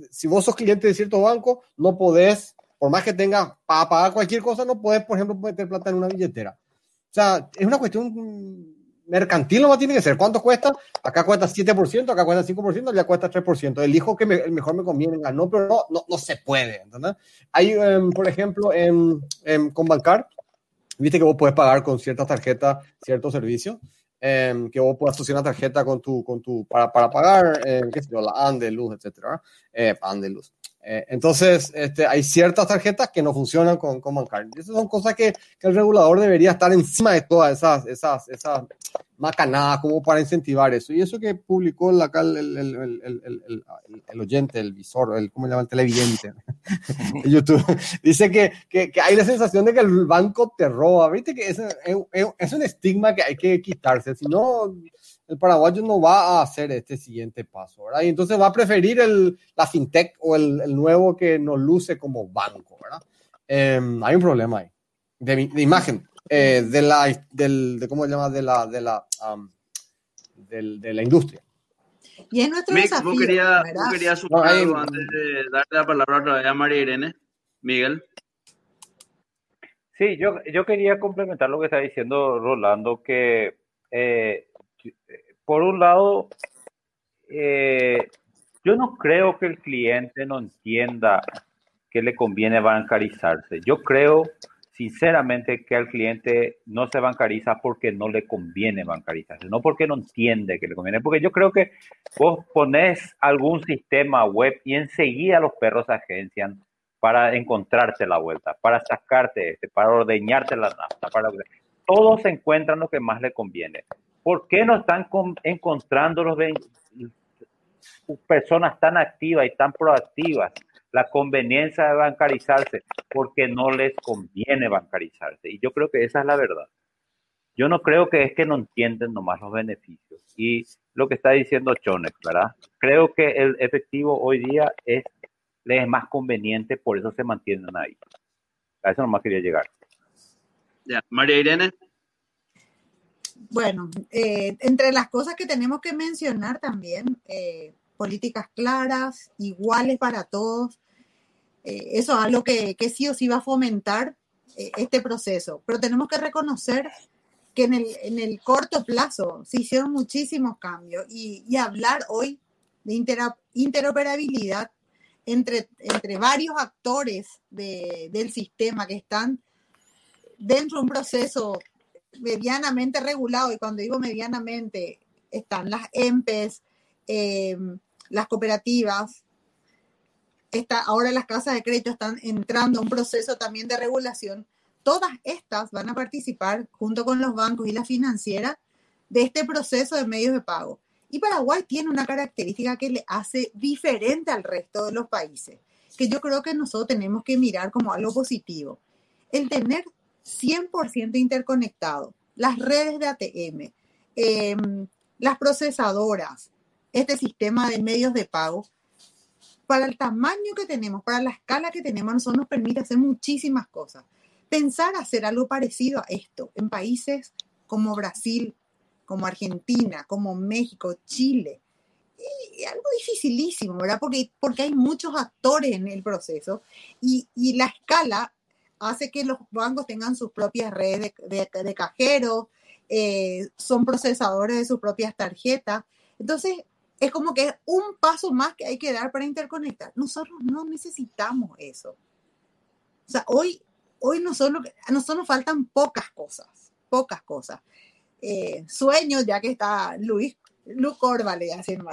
si vos sos cliente de cierto banco, no podés, por más que tengas para pagar cualquier cosa, no podés, por ejemplo, meter plata en una billetera. O sea, es una cuestión mercantil, no tiene que ser. ¿Cuánto cuesta? Acá cuesta 7%, acá cuesta 5%, allá cuesta 3%. Elijo que me- el mejor me conviene, no, pero no, no, se puede. ¿entendés? Hay, em, por ejemplo, en, en, con Bancar, viste que vos puedes pagar con ciertas tarjetas ciertos servicios. Em, que vos puedas asociar una tarjeta con tu, con tu, para, para pagar, em, qué sé yo, la Andeluz, etcétera, eh, Andeluz. Eh, entonces, este, hay ciertas tarjetas que no funcionan con, con. Y esas son cosas que, que el regulador debería estar encima de todas esas, esas, esas macanadas como para incentivar eso. Y eso que publicó el, el, el- el- el oyente, el visor, el, ¿cómo se llama? El televidente de YouTube, dice que, que, que hay la sensación de que el banco te roba. Viste que es, es, es un estigma que hay que quitarse. Si no, el paraguayo no va a hacer este siguiente paso, ¿verdad? Y entonces va a preferir el, la fintech o el, el nuevo que nos luce como banco, ¿verdad? Em, hay un problema ahí de, mi- de imagen, eh, de la, del, de, ¿cómo se llama? De la, de la, am, del- de la industria. Y es nuestro Mick, desafío, vos vos querías sumar No, algo antes de darle la palabra otra vez a María Irene. Miguel. Sí, yo, yo quería complementar lo que está diciendo Rolando, que eh, por un lado, eh, yo no creo que el cliente no entienda que le conviene bancarizarse. Yo creo sinceramente que al cliente no se bancariza porque no le conviene bancarizarse, no porque no entiende que le conviene, porque yo creo que vos pones algún sistema web y enseguida los perros agencian para encontrarte la vuelta, para sacarte este, para ordeñarte la nafta, para todos encuentran lo que más le conviene. ¿Por qué no están con- encontrando los personas tan activas y tan proactivas la conveniencia de bancarizarse? Porque no les conviene bancarizarse. Y yo creo que esa es la verdad. Yo no creo que es que no entienden nomás los beneficios. Y lo que está diciendo Chonex, ¿verdad? Creo que el efectivo hoy día es, les es más conveniente, por eso se mantienen ahí. A eso nomás quería llegar. Ya, María Irene. Bueno, eh, entre las cosas que tenemos que mencionar también, eh, políticas claras, iguales para todos. Eh, eso es algo que, que sí o sí va a fomentar este proceso. Pero tenemos que reconocer que en el, en el corto plazo se hicieron muchísimos cambios y, y hablar hoy de interoperabilidad entre, entre varios actores de- del sistema que están dentro de un proceso medianamente regulado, y cuando digo medianamente, están las EMPES, eh, las cooperativas, está, ahora las casas de crédito están entrando a un proceso también de regulación. Todas estas van a participar junto con los bancos y la financiera de este proceso de medios de pago. Y Paraguay tiene una característica que le hace diferente al resto de los países, que yo creo que nosotros tenemos que mirar como algo positivo. El tener 100% interconectado, las redes de ATM, eh, las procesadoras, este sistema de medios de pago, para el tamaño que tenemos, para la escala que tenemos, nosotros nos permite hacer muchísimas cosas. Pensar hacer algo parecido a esto en países como Brasil, como Argentina, como México, Chile, y algo dificilísimo, ¿verdad? Porque, porque hay muchos actores en el proceso y, y la escala hace que los bancos tengan sus propias redes de, de, cajeros, eh, son procesadores de sus propias tarjetas. Entonces, es como que es un paso más que hay que dar para interconectar. Nosotros no necesitamos eso. O sea, hoy, hoy nosotros, a nosotros nos faltan pocas cosas, pocas cosas. Eh, sueño, ya que está Luis, Luis Corvale haciendo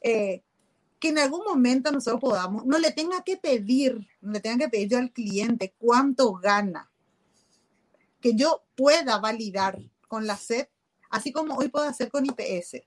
eh, que en algún momento nosotros podamos, no le tenga que pedir, no le tenga que pedir yo al cliente cuánto gana, que yo pueda validar con la SED, así como hoy puedo hacer con IPS.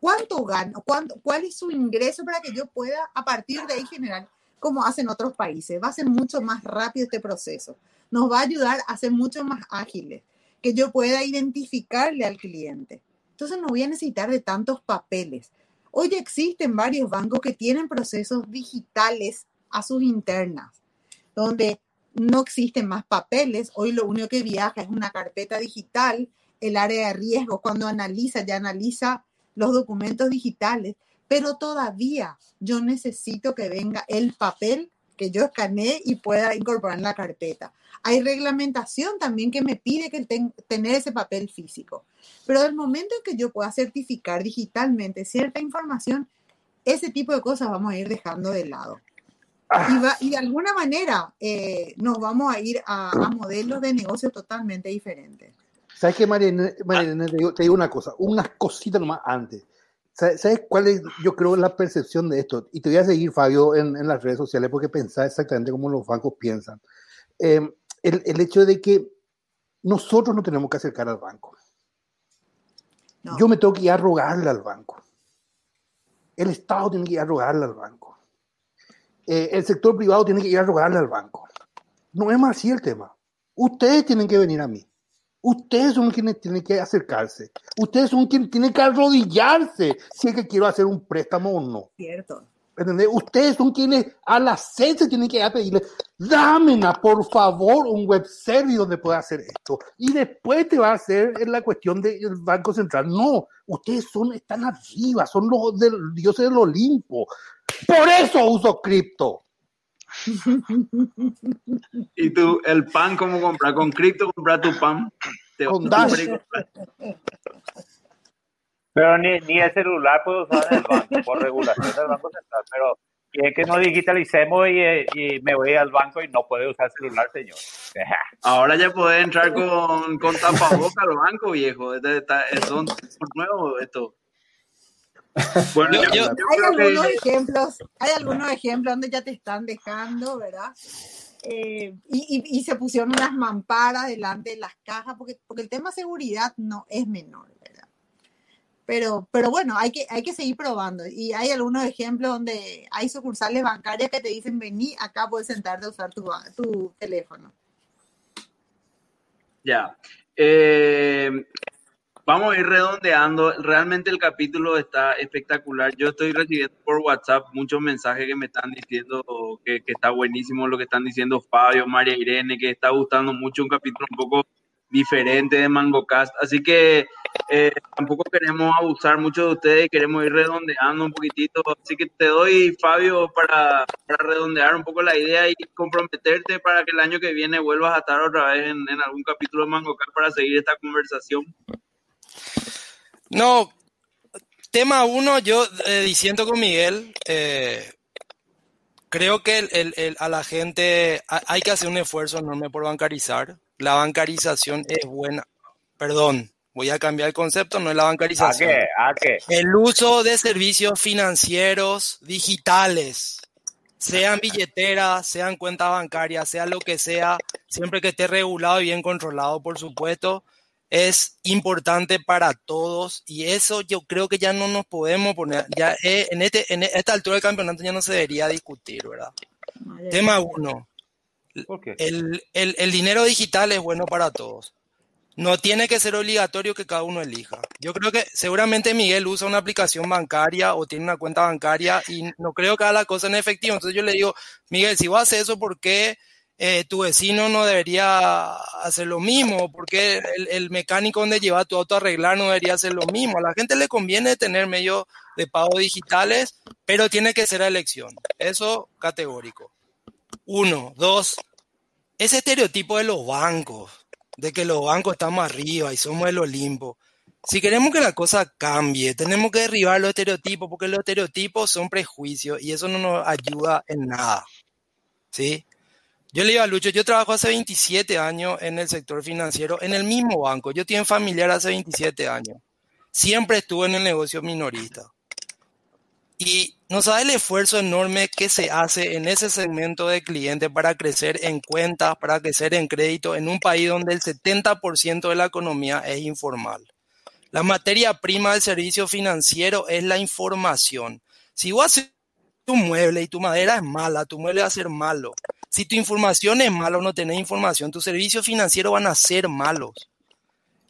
¿Cuánto gana? ¿Cuánto, ¿Cuál es su ingreso para que yo pueda a partir de ahí generar, como hacen otros países? Va a ser mucho más rápido este proceso. Nos va a ayudar a ser mucho más ágiles, que yo pueda identificarle al cliente. Entonces no voy a necesitar de tantos papeles. Hoy existen varios bancos que tienen procesos digitales a sus internas, donde no existen más papeles. Hoy lo único que viaja es una carpeta digital. El área de riesgo, cuando analiza, ya analiza los documentos digitales, pero todavía yo necesito que venga el papel que yo escaneé y pueda incorporar en la carpeta. Hay reglamentación también que me pide que ten, tener ese papel físico. Pero del momento en que yo pueda certificar digitalmente cierta información, ese tipo de cosas vamos a ir dejando de lado. Y, va, y de alguna manera eh, nos vamos a ir a, a, modelos de negocio totalmente diferentes. ¿Sabes qué? Mariana te, te, digo, una cosa, unas cositas nomás antes. ¿Sabes, ¿Sabes, cuál es, yo creo, la percepción de esto? Y te voy a seguir, Fabio, en, en las redes sociales porque pensás exactamente como los bancos piensan. Eh, el, el, hecho de que nosotros no tenemos que acercar al banco. No. Yo me tengo que ir a rogarle al banco. El Estado tiene que ir a rogarle al banco. Eh, el sector privado tiene que ir a rogarle al banco. No es más así el tema. Ustedes tienen que venir a mí. Ustedes son quienes tienen que acercarse. Ustedes son quienes tienen que arrodillarse si es que quiero hacer un préstamo o no. Cierto. ¿Entendés? Ustedes son quienes a la sed se tienen que ir a pedirle, dámena por favor un web service donde pueda hacer esto. Y después te va a hacer la cuestión del Banco Central. No, ustedes son, están arriba, son los del, dioses del Olimpo. Por eso uso cripto. ¿Y tú, el pan cómo comprar? ¿Con cripto comprar tu pan? Te con Dash. Pero ni, ni el celular puedo usar en el banco, por regulación del Banco Central. Pero es que nos digitalicemos y, y, me voy al banco y no puede usar el celular, señor. Ahora ya puede entrar con, con tapaboca al banco, viejo. Son nuevos esto. Bueno, yo, yo, yo hay algunos que... ejemplos, hay algunos ejemplos donde ya te están dejando, ¿verdad? Eh, y, y, y, se pusieron unas mamparas delante de las cajas, porque, porque el tema seguridad no es menor, ¿verdad? Pero, pero bueno, hay que, hay que seguir probando. Y hay algunos ejemplos donde hay sucursales bancarias que te dicen, vení, acá puedes sentarte a usar tu, tu teléfono. Ya. Eh, vamos a ir redondeando. Realmente el capítulo está espectacular. Yo estoy recibiendo por WhatsApp muchos mensajes que me están diciendo que, está buenísimo lo que están diciendo Fabio, María Irene, que está gustando mucho un capítulo un poco diferente de MangoCast. Así que eh, tampoco queremos abusar mucho de ustedes, queremos ir redondeando un poquitito. Así que te doy, Fabio, para, para redondear un poco la idea y comprometerte para que el año que viene vuelvas a estar otra vez en, en algún capítulo de MangoCast para seguir esta conversación. No, tema uno, yo eh, diciendo con Miguel, eh, creo que el, el, el, a la gente hay que hacer un esfuerzo enorme por bancarizar. La bancarización es buena. Perdón, voy a cambiar el concepto, no es la bancarización. ¿A qué? ¿A qué? El uso de servicios financieros digitales, sean billeteras, sean cuentas bancarias, sea lo que sea, siempre que esté regulado y bien controlado, por supuesto es importante para todos y eso yo creo que ya no nos podemos poner, ya en, este, en esta altura del campeonato ya no se debería discutir, ¿verdad? Vale. Tema uno, el, el, el, dinero digital es bueno para todos. No tiene que ser obligatorio que cada uno elija. Yo creo que seguramente Miguel usa una aplicación bancaria o tiene una cuenta bancaria y no creo que haga la cosa en efectivo. Entonces yo le digo, Miguel, si vas a hacer eso, ¿por qué? Eh, tu vecino no debería hacer lo mismo, porque el, el, mecánico donde lleva tu auto a arreglar no debería hacer lo mismo. A la gente le conviene tener medios de pago digitales, pero tiene que ser a elección. Eso categórico. Uno, dos, ese estereotipo de los bancos, de que los bancos están más arriba y somos el Olimpo. Si queremos que la cosa cambie, tenemos que derribar los estereotipos, porque los estereotipos son prejuicios y eso no nos ayuda en nada. ¿Sí? Yo le digo a Lucho, yo trabajo hace 27 años en el sector financiero, en el mismo banco. Yo tengo familiar hace 27 años. Siempre estuve en el negocio minorista. Y no sabe el esfuerzo enorme que se hace en ese segmento de clientes para crecer en cuentas, para crecer en crédito, en un país donde el 70% de la economía es informal. La materia prima del servicio financiero es la información. Si vos haces tu mueble y tu madera es mala, tu mueble va a ser malo. Si tu información es mala o no tenés información, tus servicios financieros van a ser malos.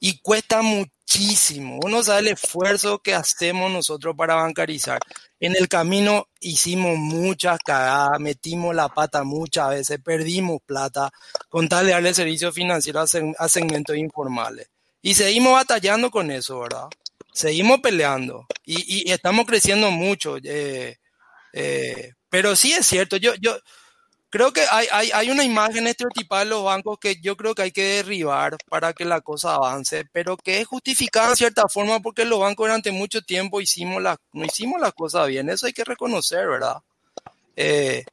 Y cuesta muchísimo. Uno sabe el esfuerzo que hacemos nosotros para bancarizar. En el camino hicimos muchas cagadas, metimos la pata muchas veces, perdimos plata con tal de darle servicios financieros a segmentos informales. Y seguimos batallando con eso, ¿verdad? seguimos peleando y, estamos creciendo mucho. Eh, eh, pero sí es cierto, yo, yo creo que hay, hay, hay, una imagen estereotipada de los bancos que yo creo que hay que derribar para que la cosa avance, pero que es justificada en cierta forma porque los bancos durante mucho tiempo hicimos la, no hicimos las cosas bien, eso hay que reconocer, ¿verdad? Eh,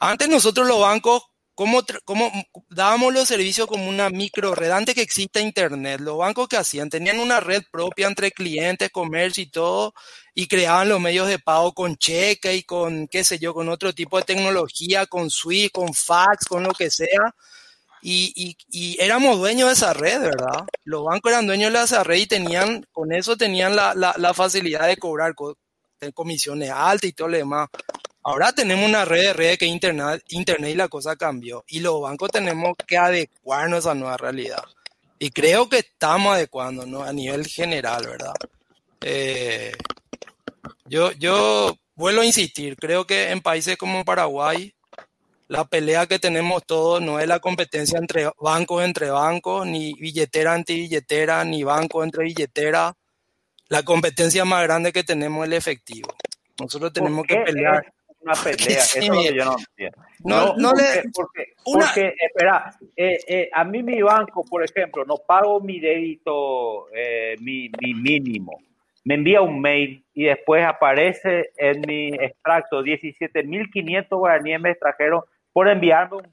antes nosotros los bancos ¿Cómo, ¿Cómo, dábamos los servicios como una micro red antes que exista Internet? Los bancos que hacían tenían una red propia entre clientes, comercio y todo, y creaban los medios de pago con cheque y con, qué sé yo, con otro tipo de tecnología, con Swift, con fax, con lo que sea. Y, y, y, éramos dueños de esa red, ¿verdad? Los bancos eran dueños de esa red y tenían, con eso tenían la, la, la facilidad de cobrar comisiones altas y todo lo demás. Ahora tenemos una red de redes que es internet, internet y la cosa cambió. Y los bancos tenemos que adecuarnos a nueva realidad. Y creo que estamos adecuándonos a nivel general, ¿verdad? Eh, yo, yo vuelvo a insistir, creo que en países como Paraguay, la pelea que tenemos todos no es la competencia entre bancos entre bancos, ni billetera anti billetera, ni banco entre billetera. La competencia más grande que tenemos es el efectivo. Nosotros tenemos que pelear una pelea. Eso es lo que yo no entiendo. No, no, le, porque, porque, espera, eh, eh, a mí mi banco, por ejemplo, no pago mi débito, eh, mi, mi mínimo. Me envía un mail y después aparece en mi extracto 17.500 guaraníes me extrajeron por enviarme un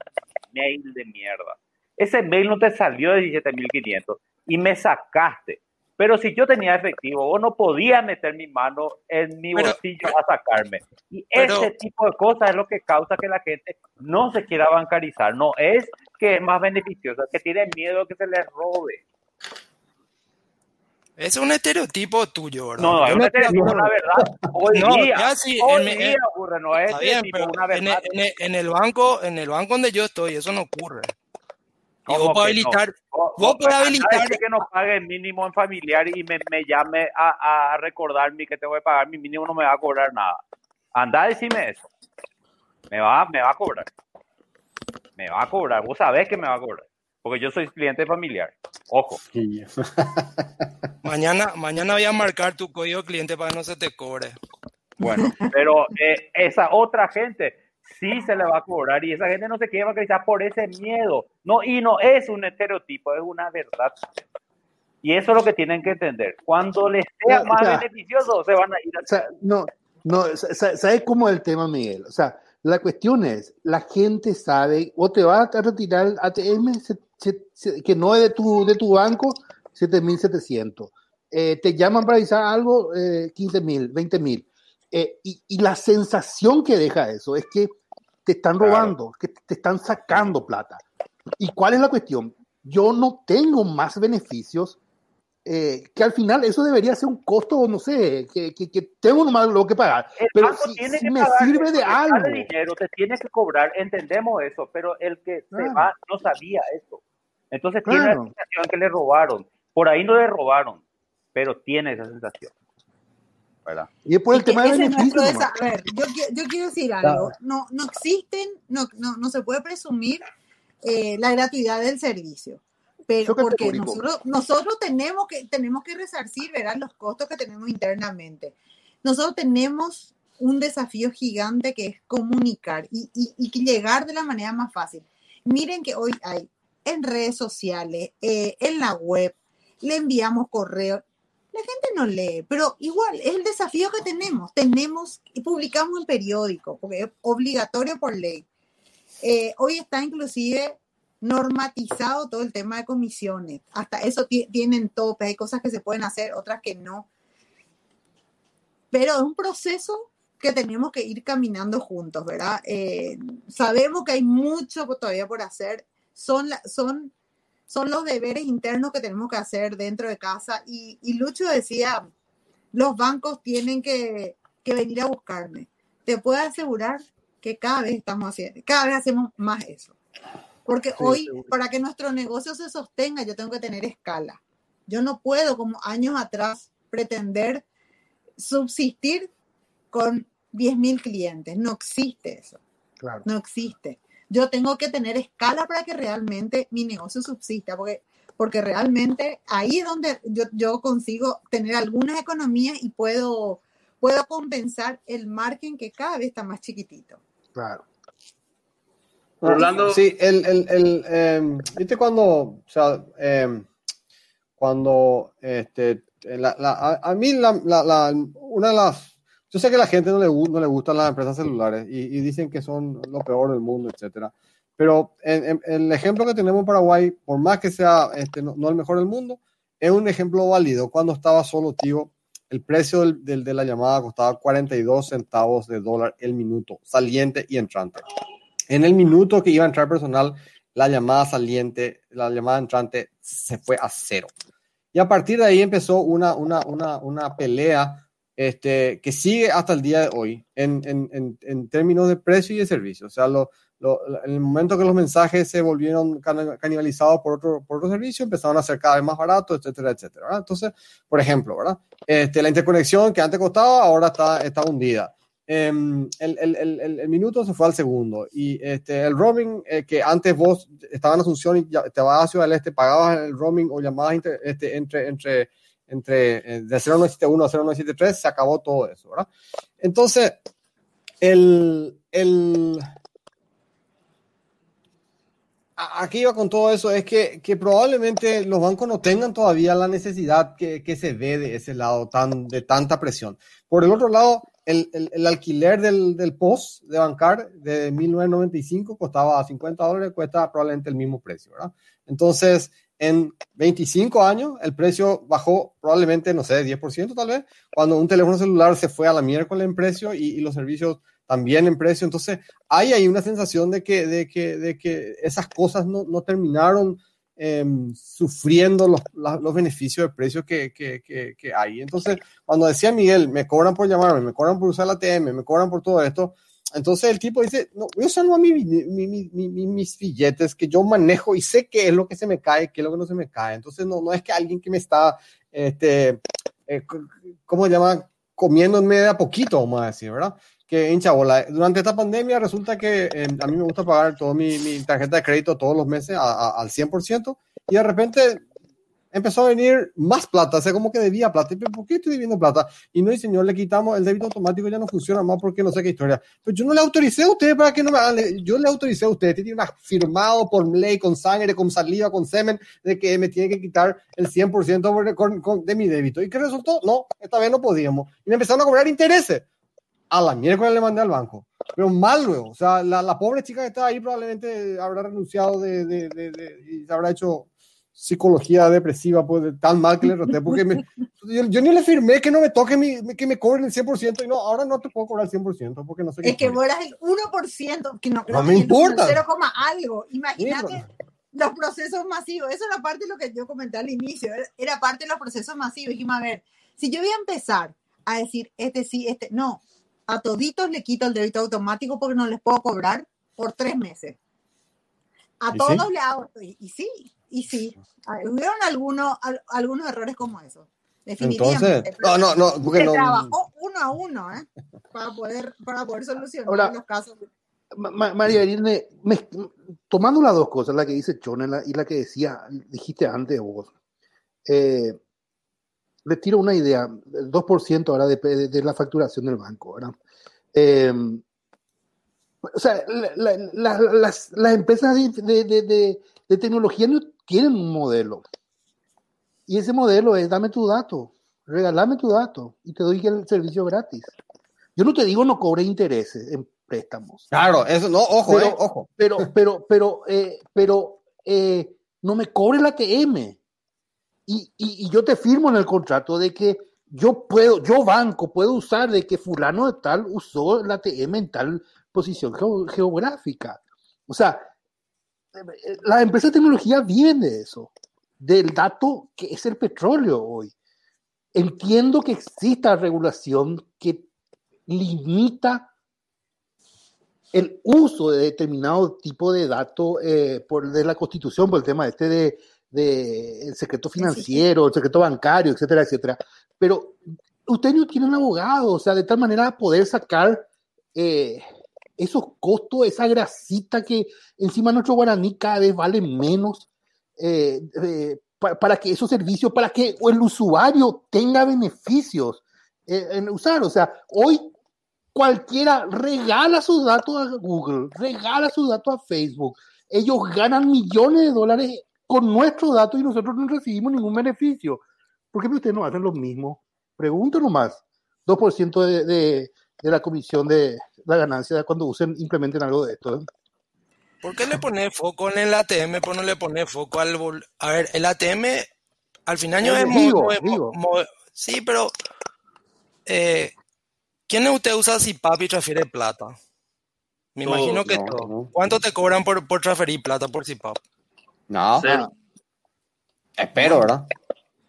mail de mierda. Ese mail no te salió de 17.500 y me sacaste. Pero si yo tenía efectivo, vos no podía meter mi mano en mi bolsillo a sacarme. Y ese tipo de cosas es lo que causa que la gente no se quiera bancarizar. No es que es más beneficioso, es que tiene miedo que se les robe. Es un estereotipo tuyo, ¿verdad? No, es un estereotipo, la verdad. Hoy día, hoy día ocurre, no es bien, una verdad. En el, en el banco, en el banco donde yo estoy, eso no ocurre. Y vos podés habilitar. Vos podés habilitar. que no pague el mínimo en familiar y me, me llame a, a, recordarme que tengo que pagar mi mínimo, no me va a cobrar nada. Anda a decirme eso. Me va, me va a cobrar. Me va a cobrar. Vos sabés que me va a cobrar. Porque yo soy cliente familiar. Ojo. mañana, mañana voy a marcar tu código cliente para que no se te cobre. Bueno, pero eh, esa otra gente sí se le va a cobrar y esa gente no se quiere bancarizar por ese miedo. No, y no es un estereotipo, es una verdad. Y eso es lo que tienen que entender. Cuando les sea más beneficioso, se van a ir a... O sea, no, no, ¿sabes cómo es el tema, Miguel? O sea, la cuestión es, la gente sabe, o te vas a retirar el ATM que no es de tu, de tu banco, 7.700. Eh, te llaman para avisar algo, eh, 15.000, 20.000. Eh, y, y la sensación que deja eso es que te están robando, que te están sacando plata. ¿Y cuál es la cuestión? Yo no tengo más beneficios eh, que al final eso debería ser un costo, no sé, que, que, que tengo nomás lo que pagar. pero si, me sirve de algo. dinero, te tiene que cobrar, entendemos eso, pero el que se va no sabía eso. Entonces tiene la sensación que le robaron. Por ahí no le robaron, pero tiene esa sensación. Y es por el tema de beneficio. A ver, yo, yo, quiero decir algo. No, no existen, no, no, no se puede presumir eh, la gratuidad del servicio. Pero porque nosotros, nosotros tenemos que tenemos que resarcir ¿verdad? los costos que tenemos internamente. Nosotros tenemos un desafío gigante que es comunicar y, y, y llegar de la manera más fácil. Miren que hoy hay en redes sociales, eh, en la web, le enviamos correo, la gente no lee, pero igual es el desafío que tenemos. Tenemos y publicamos en periódico, porque es obligatorio por ley. Eh, hoy está inclusive normatizado todo el tema de comisiones. Hasta eso tienen topes, hay cosas que se pueden hacer, otras que no. Pero es un proceso que tenemos que ir caminando juntos, ¿verdad? Eh, sabemos que hay mucho todavía por hacer. Son, son son los deberes internos que tenemos que hacer dentro de casa. Y, Lucho decía, los bancos tienen que, venir a buscarme. Te puedo asegurar que cada vez estamos haciendo, cada vez hacemos más eso. Porque hoy, para que nuestro negocio se sostenga, yo tengo que tener escala. Yo no puedo, como años atrás, pretender subsistir con 10.000 clientes. No existe eso. No existe yo tengo que tener escala para que realmente mi negocio subsista, porque porque realmente ahí es donde yo, yo consigo tener algunas economías y puedo, puedo compensar el margen que cada vez está más chiquitito. Claro. Orlando. Sí, el, el, el em, viste cuando, o sea, em, cuando, este, la, la, a, a, mí la, una de las, yo sé que a la gente no le, no le gustan las empresas celulares y, y, dicen que son lo peor del mundo, etcétera. Pero en, en, el ejemplo que tenemos en Paraguay, por más que sea este, no, no, el mejor del mundo, es un ejemplo válido. Cuando estaba solo Tigo, el precio del, del, de la llamada costaba 42 centavos de dólar el minuto, saliente y entrante. En el minuto que iba a entrar personal, la llamada saliente, la llamada entrante se fue a cero. Y a partir de ahí empezó una, una, una, una pelea este, que sigue hasta el día de hoy en, en, en, términos de precio y de servicio. O sea, lo, lo, en el momento que los mensajes se volvieron canibalizados por otro, por otro servicio, empezaron a ser cada vez más baratos, etcétera, etcétera. ¿verdad? Entonces, por ejemplo, ¿verdad? Este, la interconexión que antes costaba, ahora está, está hundida. Em, el, el, el, el, minuto se fue al segundo y este, el roaming eh, que antes vos estabas en Asunción y ya, te vas a Ciudad del Este, pagabas el roaming o llamadas inter, este, entre, entre, entre eh, de 0971 a 0973, se acabó todo eso, ¿verdad? Entonces, el, el, aquí iba con todo eso, es que, que, probablemente los bancos no tengan todavía la necesidad que, que, se ve de ese lado tan, de tanta presión. Por el otro lado, el, el, el alquiler del, del, post de bancar de 1995 costaba 50 dólares, cuesta probablemente el mismo precio, ¿verdad? Entonces, en 25 años, el precio bajó probablemente, no sé, 10% tal vez, cuando un teléfono celular se fue a la miércoles en precio y, y los servicios también en precio. Entonces, hay ahí una sensación de que, de que, de que esas cosas no, no terminaron eh, sufriendo los, los, beneficios de precios que, que, que, que, hay. Entonces, cuando decía Miguel, me cobran por llamarme, me cobran por usar la ATM, me cobran por todo esto, entonces el tipo dice, no, yo salgo a mi, mi, mi, mis billetes que yo manejo y sé qué es lo que se me cae, qué es lo que no se me cae. Entonces, no, no es que alguien que me está, este, eh, ¿cómo se llama? Comiéndome de a poquito, vamos a decir, ¿verdad? que hincha bola. Durante esta pandemia resulta que eh, a mí me gusta pagar toda mi, tarjeta de crédito todos los meses a, a, al 100% y de repente empezó a venir más plata, o sea, como que debía plata. ¿Por qué estoy debiendo plata? Y no, y señor, le quitamos el débito automático, ya no funciona más porque no sé qué historia. Pero yo no le autoricé a usted para que no me hagan, yo le autoricé a usted, tiene una firmado por ley, con sangre, con saliva, con semen, de que me tiene que quitar el 100% de mi débito. ¿Y qué resultó? No, esta vez no podíamos. Y me empezaron a cobrar intereses a la miércoles le mandé al banco. Pero mal luego, o sea, la, la pobre chica que estaba ahí probablemente habrá renunciado de, de, de, de y habrá hecho psicología depresiva, pues de tan mal que le roté, porque me, yo, yo, ni le firmé que no me toque, mi, que me cobren el 100% y no, ahora no te puedo cobrar el 100% porque no sé Es que mueras el 1%, que no, no me importa. 0, algo. Imagínate los procesos masivos, eso era parte de lo que yo comenté al inicio, era parte de los procesos masivos. Dijimos, a ver, si yo voy a empezar a decir, este sí, este, no, a toditos le quito el débito automático porque no les puedo cobrar por tres meses. A todos sí? le hago, y, y, sí, y sí. Hubieron algunos, algunos errores como eso. Definitivamente. Entonces, no, no, no, porque se no. trabajó uno a uno, ¿eh? Para poder, para poder solucionar Ahora, los casos. Ma María Irene, me, tomando las dos cosas, la que dice Chona y la que decía, dijiste antes vos, eh, le tiro una idea, el 2% ahora de, de, de, la facturación del banco, ¿verdad? Eh, o sea, la, la, las, las, empresas de, de, tecnología no tienen un modelo. Y ese modelo es dame tu dato, regalame tu dato y te doy el servicio gratis. Yo no te digo no cobre intereses en préstamos. Claro, eso no, ojo, pero, eh, ojo. Pero, pero, pero, eh, pero eh, no me cobre la TM. Y, y, y, yo te firmo en el contrato de que yo puedo, yo banco, puedo usar de que fulano de tal usó la TM en tal posición geográfica. O sea, las empresas de tecnología viven de eso, del dato que es el petróleo hoy. Entiendo que exista regulación que limita el uso de determinado tipo de datos eh, por de la constitución, por el tema este de de el secreto financiero, el secreto bancario, etcétera, etcétera. Pero usted no tiene un abogado, o sea, de tal manera poder sacar eh, esos costos, esa grasita que encima nuestro guaraní cada vez vale menos, eh, pa- para que esos servicios, para que el usuario tenga beneficios eh, en usar. O sea, hoy cualquiera regala sus datos a Google, regala sus datos a Facebook. Ellos ganan millones de dólares con nuestros datos y nosotros no recibimos ningún beneficio. ¿Por qué ustedes no hacen lo mismo? Pregunto nomás. 2% de, de, de la comisión de la ganancia cuando usen, implementen algo de esto. ¿eh? ¿Por qué le pone foco en el ATM, pero no le pone foco al... vol- A ver, el ATM al final Eh, es... digo, digo. sí, pero... Eh, ¿Quién de usted usa CIPAP y transfiere plata? Me imagino que no, todo. no. ¿Cuánto te cobran por, por transferir plata por CIPAP? No, Cero. espero, ¿verdad?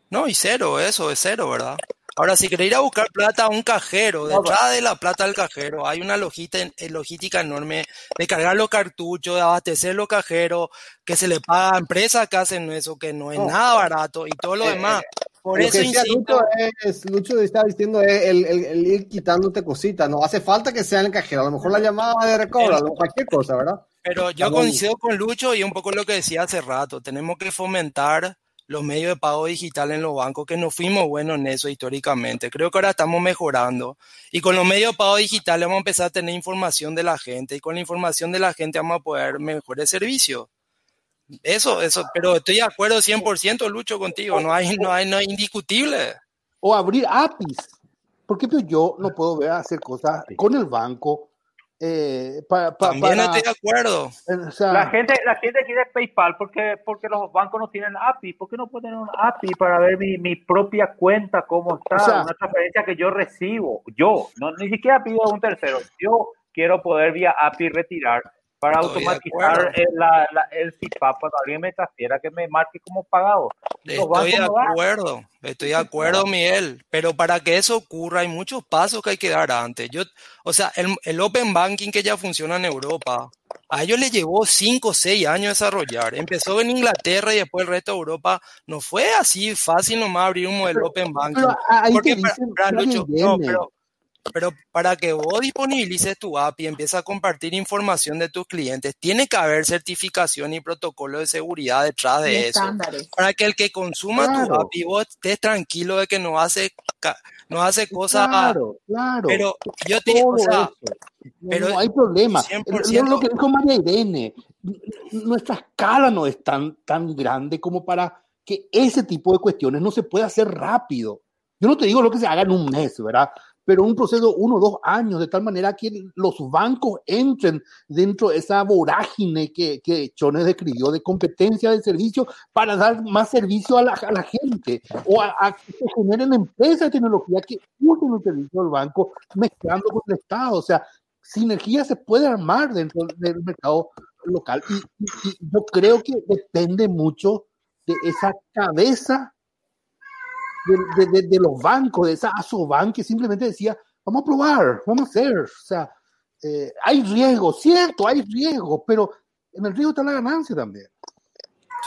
No, y cero, eso es cero, ¿verdad? Ahora, si querés ir a buscar plata a un cajero, detrás de la plata del cajero hay una logística, eh, logística enorme de cargar los cartuchos, de abastecer los cajeros, que se le paga a empresas que hacen eso, que no es No. nada barato y todo lo Eh, demás. Por Lo eso que insisto, Lucho es, Lucho está diciendo es el, el- el ir quitándote cositas, no hace falta que sea en el cajero, a lo mejor la llamada de recobro, cualquier cosa, ¿verdad? pero yo coincido con Lucho y un poco lo que decía hace rato, tenemos que fomentar los medios de pago digital en los bancos, que no fuimos buenos en eso históricamente. Creo que ahora estamos mejorando. Y con los medios de pago digitales vamos a empezar a tener información de la gente. Y con la información de la gente vamos a poder mejores servicios. Eso, eso, pero estoy de acuerdo 100% Lucho contigo, no hay, no hay, no es indiscutible. O abrir APIs. Por ejemplo, yo no puedo ver hacer cosas con el banco eh, pa- pa- También para... estoy de acuerdo. eh, o sea, La gente, la gente quiere PayPal porque, porque los bancos no tienen API. ¿Por qué no pueden tener un API para ver mi, mi propia cuenta, cómo está? O sea- una transferencia que yo recibo. Yo, no, ni siquiera pido a un tercero. Yo quiero poder vía API retirar para Estoy automatizar la, la- el CIPAP cuando alguien me transfiera que me marque como pagado. Estoy de acuerdo, estoy de acuerdo, Miguel, pero para que eso ocurra hay muchos pasos que hay que dar antes. Yo, o sea, el, el Open Banking que ya funciona en Europa, a ellos les llevó 5 o 6 años desarrollar. Empezó en Inglaterra y después el resto de Europa. No fue así fácil nomás abrir un modelo Open Banking. pero ahí Porque te para, dicen, para, nadie Lucho, no, pero, pero para que vos disponibilices tu API y empieces a compartir información de tus clientes, tiene que haber certificación y protocolo de seguridad detrás Y de eso estándares. para que el que consuma tu Claro. API vos estés tranquilo de que no hace no hace cosas Claro, claro. pero yo te digo, o todo sea, eso. No, pero no hay problema. 100% Lo, lo que dijo María Irene, nuestra escala no es tan, tan grande como para que ese tipo de cuestiones no se pueda hacer rápido. Yo no te digo lo que se haga en un mes, ¿verdad? Pero un proceso uno o dos años, de tal manera que los bancos entren dentro de esa vorágine que, que Chones describió de competencia de servicio para dar más servicio a la, a la gente o a, a que generen empresas de tecnología que usen el servicio del banco mezclando con el Estado. O sea, sinergia se puede armar dentro del mercado local y, y- y yo creo que depende mucho de esa cabeza de, de- de- de los bancos, de esa Asoban que simplemente decía, vamos a probar, vamos a hacer. O sea, eh, hay riesgo, cierto, hay riesgo, pero en el riesgo está la ganancia también.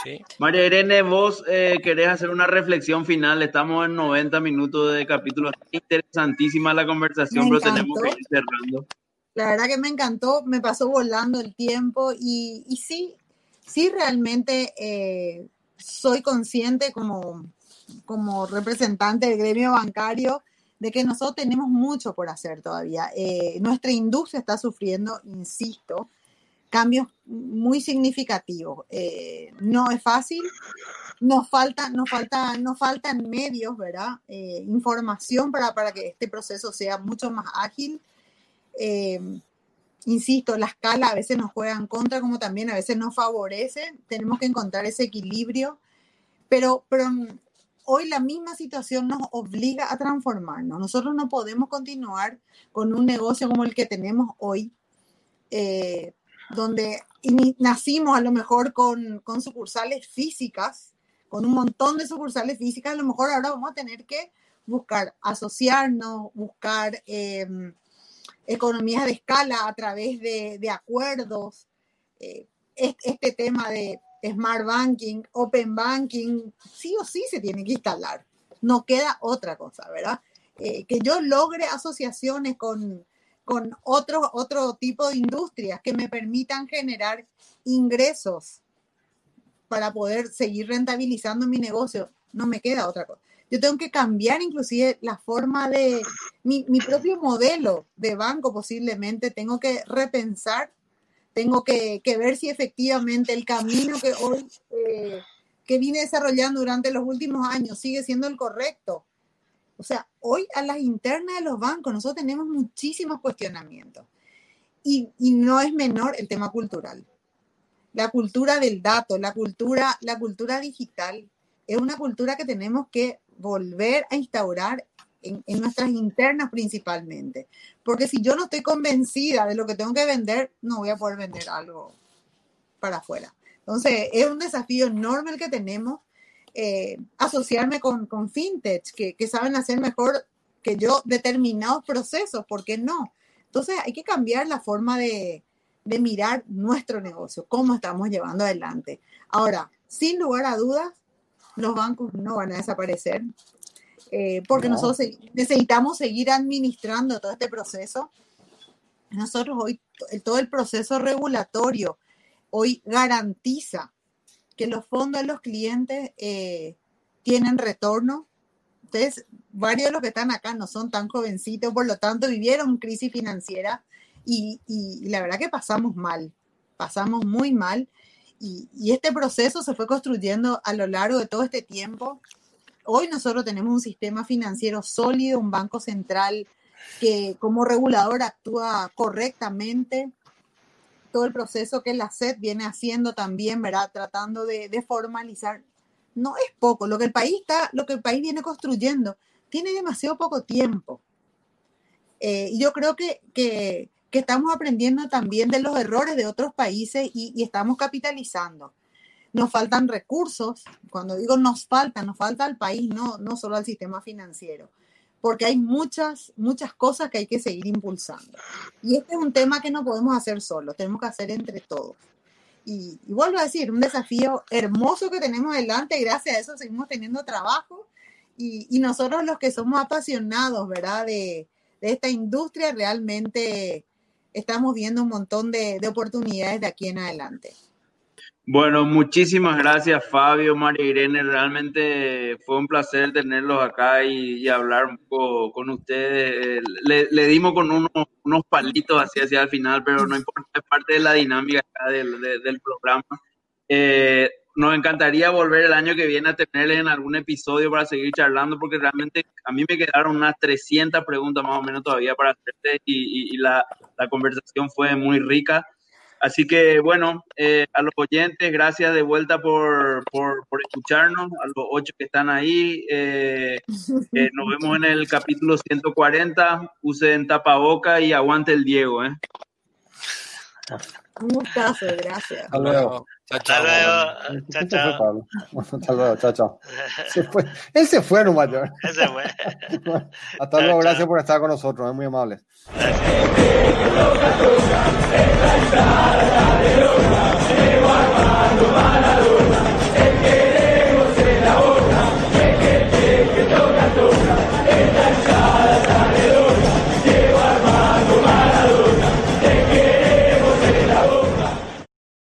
sí. María Irene, vos eh, querés hacer una reflexión final. Estamos en 90 minutos de capítulo. Interesantísima la conversación, pero tenemos que ir cerrando. La verdad que me encantó, me pasó volando el tiempo y, y sí, sí realmente eh, soy consciente como, como representante del gremio bancario de que nosotros tenemos mucho por hacer todavía. Eh, nuestra industria está sufriendo, insisto, cambios muy significativos. Eh, no es fácil, nos falta, nos falta, nos faltan medios, ¿verdad? Eh, información para, para que este proceso sea mucho más ágil. Eh, insisto, la escala a veces nos juega en contra, como también a veces nos favorece. Tenemos que encontrar ese equilibrio, pero, pero hoy la misma situación nos obliga a transformarnos. Nosotros no podemos continuar con un negocio como el que tenemos hoy, eh, donde nacimos a lo mejor con, con sucursales físicas, con un montón de sucursales físicas, a lo mejor ahora vamos a tener que buscar asociarnos, buscar em, economías de escala a través de, de acuerdos. Eh, es- este tema de smart banking, open banking, sí o sí se tiene que instalar. No queda otra cosa, ¿verdad? Eh, que yo logre asociaciones con, con otro, otro tipo de industrias que me permitan generar ingresos para poder seguir rentabilizando mi negocio, no me queda otra cosa. Yo tengo que cambiar inclusive la forma de mi, mi propio modelo de banco posiblemente, tengo que repensar, tengo que, ver si efectivamente el camino que hoy, eh, que vine desarrollando durante los últimos años sigue siendo el correcto. O sea, hoy a las internas de los bancos nosotros tenemos muchísimos cuestionamientos y, y no es menor el tema cultural. La cultura del dato, la cultura, la cultura digital, es una cultura que tenemos que volver a instaurar en, en, nuestras internas principalmente. Porque si yo no estoy convencida de lo que tengo que vender, no voy a poder vender algo para afuera. Entonces, es un desafío enorme el que tenemos. Eh, asociarme con, con fintech, que, que, saben hacer mejor que yo determinados procesos, ¿por qué no? Entonces, hay que cambiar la forma de, de mirar nuestro negocio, cómo estamos llevando adelante. Ahora, sin lugar a dudas, los bancos no van a desaparecer, eh, porque no. nosotros necesitamos seguir administrando todo este proceso. Nosotros hoy, todo el proceso regulatorio hoy garantiza que los fondos de los clientes eh, tienen retorno. Entonces, varios de los que están acá no son tan jovencitos, por lo tanto, vivieron crisis financiera y, y la verdad que pasamos mal, pasamos muy mal. Y, y, este proceso se fue construyendo a lo largo de todo este tiempo. Hoy nosotros tenemos un sistema financiero sólido, un banco central que como regulador actúa correctamente. Todo el proceso que la SED viene haciendo también, ¿verdad? Tratando de, de formalizar. No es poco, lo que el país está, lo que el país viene construyendo, tiene demasiado poco tiempo. Eh, yo creo que, que, que estamos aprendiendo también de los errores de otros países y, y, estamos capitalizando. Nos faltan recursos, cuando digo nos faltan, nos falta al país, no, no solo al sistema financiero, porque hay muchas, muchas cosas que hay que seguir impulsando. Y este es un tema que no podemos hacer solos, tenemos que hacer entre todos. Y, y vuelvo a decir, un desafío hermoso que tenemos adelante, gracias a eso seguimos teniendo trabajo y, y nosotros los que somos apasionados, ¿verdad? De, esta industria realmente estamos viendo un montón de, oportunidades de aquí en adelante. Bueno, muchísimas gracias Fabio, María Irene, realmente fue un placer tenerlos acá y, y hablar un poco con ustedes. Le, le dimos con unos, unos, palitos así hacia el final, pero no importa, es parte de la dinámica del, de, del programa. Eh, nos encantaría volver el año que viene a tenerles en algún episodio para seguir charlando, porque realmente a mí me quedaron unas 300 preguntas más o menos todavía para hacerte y, y, y la, la, conversación fue muy rica. Así que bueno, eh, a los oyentes, gracias de vuelta por, por, por, escucharnos, a los ocho que están ahí. Eh, eh, nos vemos en el capítulo 140. Usen tapaboca y aguante el Diego. ¿eh? Un gustazo, gracias. Hasta luego. Hasta luego. Chao, chao. Hasta luego, chao, chao. Se fue. Él se fue, Nueva York. Él se fue. Hasta luego, gracias por estar con nosotros, es muy amable. Gracias.